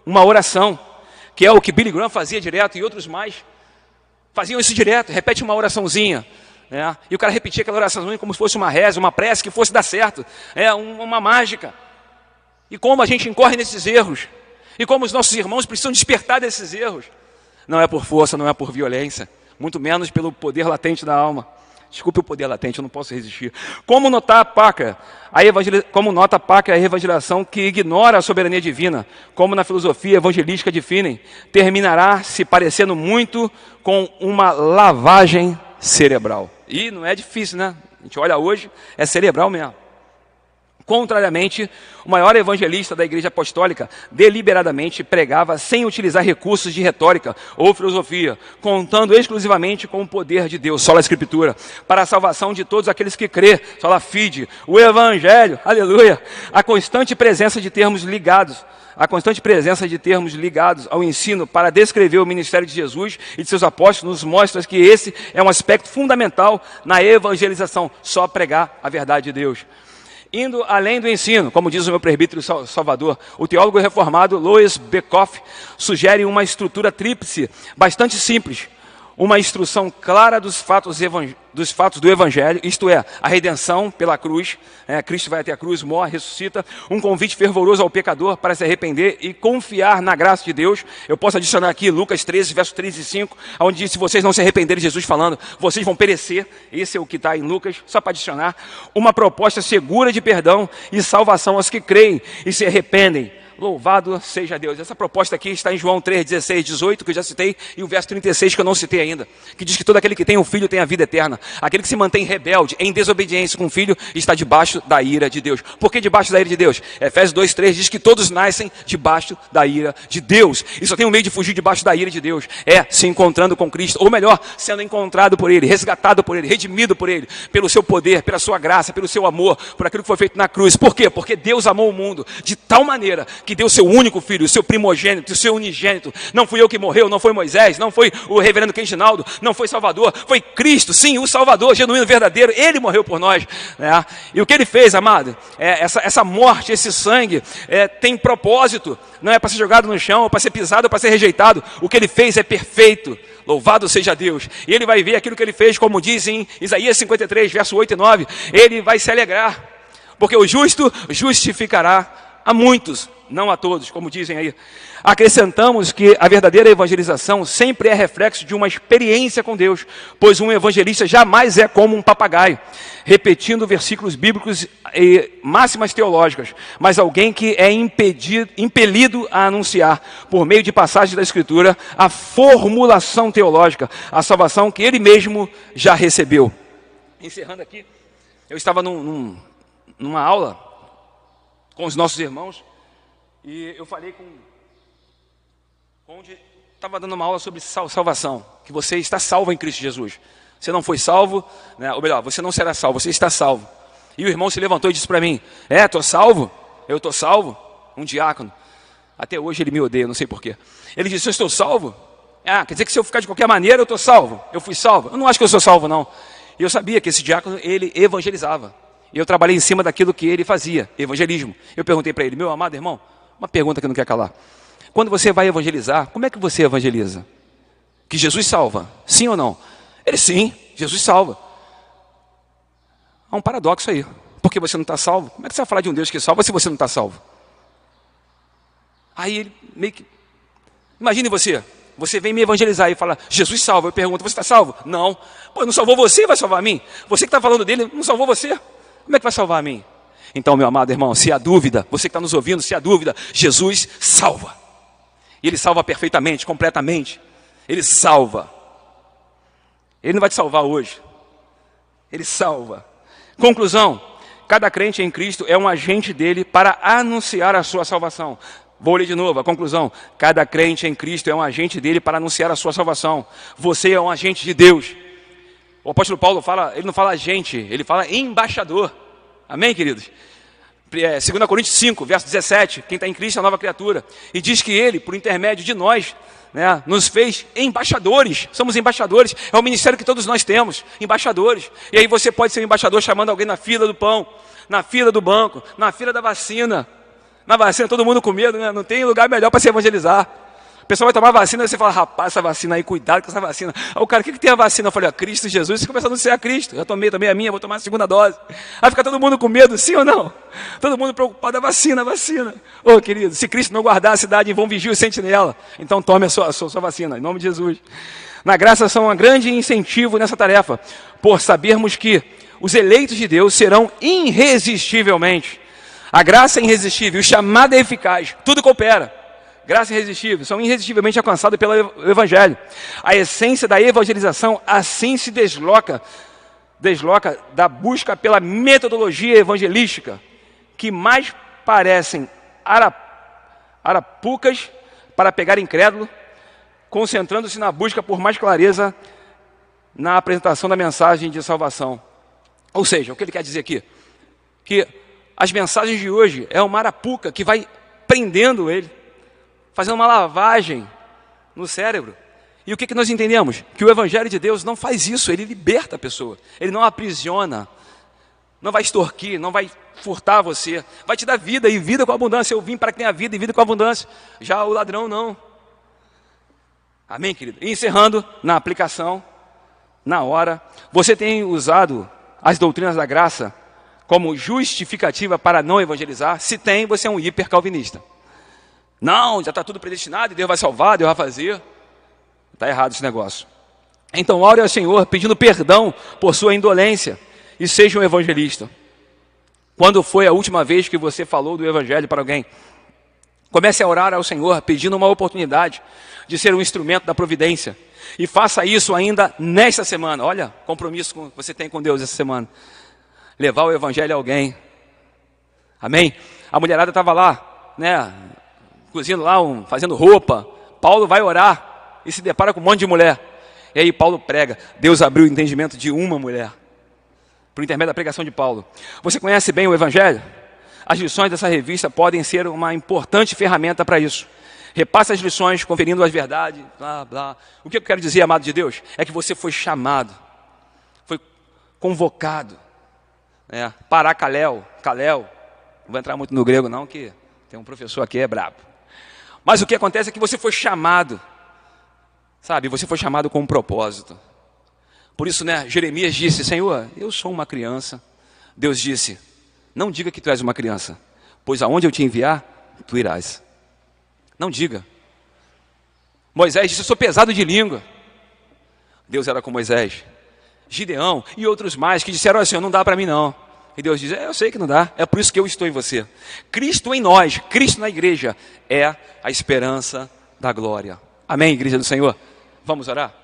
uma oração, que é o que Billy Graham fazia direto e outros mais. Faziam isso direto, repete uma oraçãozinha. Né? E o cara repetia aquela oraçãozinha como se fosse uma reza, uma prece que fosse dar certo. É uma mágica. E como a gente incorre nesses erros. E como os nossos irmãos precisam despertar desses erros. Não é por força, não é por violência, muito menos pelo poder latente da alma. Desculpe o poder latente, eu não posso resistir. Como notar a paca? A evangel... Como nota a paca a evangelização que ignora a soberania divina, como na filosofia evangelística de Finney, terminará se parecendo muito com uma lavagem cerebral. E não é difícil, né? A gente olha hoje, é cerebral mesmo. Contrariamente, o maior evangelista da Igreja Apostólica deliberadamente pregava sem utilizar recursos de retórica ou filosofia, contando exclusivamente com o poder de Deus, só a Escritura, para a salvação de todos aqueles que crê, só a fide, o Evangelho, aleluia, a constante presença de termos ligados a constante presença de termos ligados ao ensino para descrever o ministério de Jesus e de seus apóstolos nos mostra que esse é um aspecto fundamental na evangelização, só pregar a verdade de Deus. Indo além do ensino, como diz o meu presbítero Salvador, o teólogo reformado Louis Bekoff sugere uma estrutura tríplice bastante simples. Uma instrução clara dos fatos, dos fatos do Evangelho, isto é, a redenção pela cruz, é, Cristo vai até a cruz, morre, ressuscita, um convite fervoroso ao pecador para se arrepender e confiar na graça de Deus. Eu posso adicionar aqui Lucas 13, verso 3 e 5, onde diz: se vocês não se arrependerem, Jesus falando, vocês vão perecer. Esse é o que está em Lucas, só para adicionar. Uma proposta segura de perdão e salvação aos que creem e se arrependem. Louvado seja Deus. Essa proposta aqui está em João 3, 16, 18, que eu já citei, e o verso 36, que eu não citei ainda, que diz que todo aquele que tem um filho tem a vida eterna. Aquele que se mantém rebelde, em desobediência com o filho, está debaixo da ira de Deus. Por que debaixo da ira de Deus? Efésios 2, 3 diz que todos nascem debaixo da ira de Deus. E só tem um meio de fugir debaixo da ira de Deus: é se encontrando com Cristo, ou melhor, sendo encontrado por Ele, resgatado por Ele, redimido por Ele, pelo seu poder, pela sua graça, pelo seu amor, por aquilo que foi feito na cruz. Por quê? Porque Deus amou o mundo de tal maneira que que deu seu único filho, o seu primogênito, o seu unigênito. Não fui eu que morreu, não foi Moisés, não foi o reverendo Quentinaldo, não foi Salvador, foi Cristo, sim, o Salvador, genuíno, verdadeiro. Ele morreu por nós. Né? E o que ele fez, amado? É, essa, essa morte, esse sangue, é, tem propósito. Não é para ser jogado no chão, para ser pisado, para ser rejeitado. O que ele fez é perfeito. Louvado seja Deus. E ele vai ver aquilo que ele fez, como diz em Isaías 53, verso 8 e 9. Ele vai se alegrar, porque o justo justificará a muitos não a todos, como dizem aí. Acrescentamos que a verdadeira evangelização sempre é reflexo de uma experiência com Deus, pois um evangelista jamais é como um papagaio, repetindo versículos bíblicos e máximas teológicas, mas alguém que é impedido, impelido a anunciar, por meio de passagens da Escritura, a formulação teológica, a salvação que ele mesmo já recebeu. Encerrando aqui, eu estava num, num, numa aula com os nossos irmãos e eu falei com onde estava dando uma aula sobre salvação, que você está salvo em Cristo Jesus. Você não foi salvo, né? ou melhor, você não será salvo, você está salvo. E o irmão se levantou e disse para mim: É, estou salvo? Eu estou salvo? Um diácono. Até hoje ele me odeia, não sei porquê. Ele disse: Eu estou salvo? Ah, quer dizer que se eu ficar de qualquer maneira eu estou salvo? Eu fui salvo? Eu não acho que eu sou salvo, não. E eu sabia que esse diácono, ele evangelizava. E eu trabalhei em cima daquilo que ele fazia, evangelismo. Eu perguntei para ele: Meu amado irmão, uma pergunta que não quer calar. Quando você vai evangelizar, como é que você evangeliza? Que Jesus salva? Sim ou não? Ele sim, Jesus salva. Há um paradoxo aí. Porque você não está salvo? Como é que você vai falar de um Deus que salva se você não está salvo? Aí ele meio que. Imagine você. Você vem me evangelizar e fala, Jesus salva. Eu pergunto, você está salvo? Não. Pô, não salvou você, vai salvar a mim? Você que está falando dele, não salvou você? Como é que vai salvar a mim? Então, meu amado irmão, se há dúvida, você que está nos ouvindo, se há dúvida, Jesus salva. E Ele salva perfeitamente, completamente. Ele salva. Ele não vai te salvar hoje. Ele salva. Conclusão: cada crente em Cristo é um agente dele para anunciar a sua salvação. Vou ler de novo a conclusão. Cada crente em Cristo é um agente dele para anunciar a sua salvação. Você é um agente de Deus. O apóstolo Paulo fala, ele não fala agente, ele fala embaixador. Amém, queridos? 2 é, Coríntios 5, verso 17, quem está em Cristo é a nova criatura. E diz que ele, por intermédio de nós, né, nos fez embaixadores. Somos embaixadores. É o ministério que todos nós temos, embaixadores. E aí você pode ser um embaixador chamando alguém na fila do pão, na fila do banco, na fila da vacina. Na vacina, todo mundo com medo, né? não tem lugar melhor para se evangelizar pessoa vai tomar vacina, e você fala, rapaz, essa vacina aí, cuidado com essa vacina. Aí o cara, o que, que tem a vacina? Eu falei, a Cristo Jesus, você começa a anunciar Cristo. Já tomei também a minha, vou tomar a segunda dose. Aí fica todo mundo com medo, sim ou não? Todo mundo preocupado, a vacina, a vacina. Ô oh, querido, se Cristo não guardar a cidade, vão vigiar o sentinela. Então tome a sua, a sua, a sua vacina, em nome de Jesus. Na graça são um grande incentivo nessa tarefa, por sabermos que os eleitos de Deus serão irresistivelmente. A graça é irresistível, o chamado é eficaz, tudo coopera graça irresistível, são irresistivelmente alcançados pelo Evangelho. A essência da evangelização assim se desloca, desloca da busca pela metodologia evangelística, que mais parecem arapucas para pegar incrédulo, concentrando-se na busca por mais clareza na apresentação da mensagem de salvação. Ou seja, o que ele quer dizer aqui? Que as mensagens de hoje é uma arapuca que vai prendendo ele, fazendo uma lavagem no cérebro. E o que, que nós entendemos? Que o Evangelho de Deus não faz isso, ele liberta a pessoa, ele não aprisiona, não vai extorquir, não vai furtar você, vai te dar vida e vida com abundância. Eu vim para que tenha vida e vida com abundância. Já o ladrão não. Amém, querido? E encerrando na aplicação, na hora, você tem usado as doutrinas da graça como justificativa para não evangelizar? Se tem, você é um hipercalvinista. Não, já está tudo predestinado, Deus vai salvar, Deus vai fazer. Está errado esse negócio. Então, ore ao Senhor pedindo perdão por sua indolência e seja um evangelista. Quando foi a última vez que você falou do Evangelho para alguém? Comece a orar ao Senhor pedindo uma oportunidade de ser um instrumento da providência. E faça isso ainda nesta semana. Olha, compromisso que você tem com Deus essa semana. Levar o Evangelho a alguém. Amém? A mulherada estava lá, né? Cozinhando lá, um, fazendo roupa. Paulo vai orar e se depara com um monte de mulher. E aí Paulo prega. Deus abriu o entendimento de uma mulher por intermédio da pregação de Paulo. Você conhece bem o Evangelho? As lições dessa revista podem ser uma importante ferramenta para isso. Repasse as lições, conferindo as verdades, blá, blá. O que eu quero dizer, amado de Deus, é que você foi chamado, foi convocado. É, paracaléu, caléu. Não vou entrar muito no grego, não, que tem um professor aqui, é brabo. Mas o que acontece é que você foi chamado, sabe? Você foi chamado com um propósito. Por isso, né, Jeremias disse: Senhor, eu sou uma criança. Deus disse: Não diga que tu és uma criança, pois aonde eu te enviar, tu irás. Não diga. Moisés disse: Eu sou pesado de língua. Deus era com Moisés. Gideão e outros mais que disseram assim: Não dá para mim não. E Deus diz: é, Eu sei que não dá, é por isso que eu estou em você. Cristo em nós, Cristo na igreja, é a esperança da glória. Amém, igreja do Senhor? Vamos orar?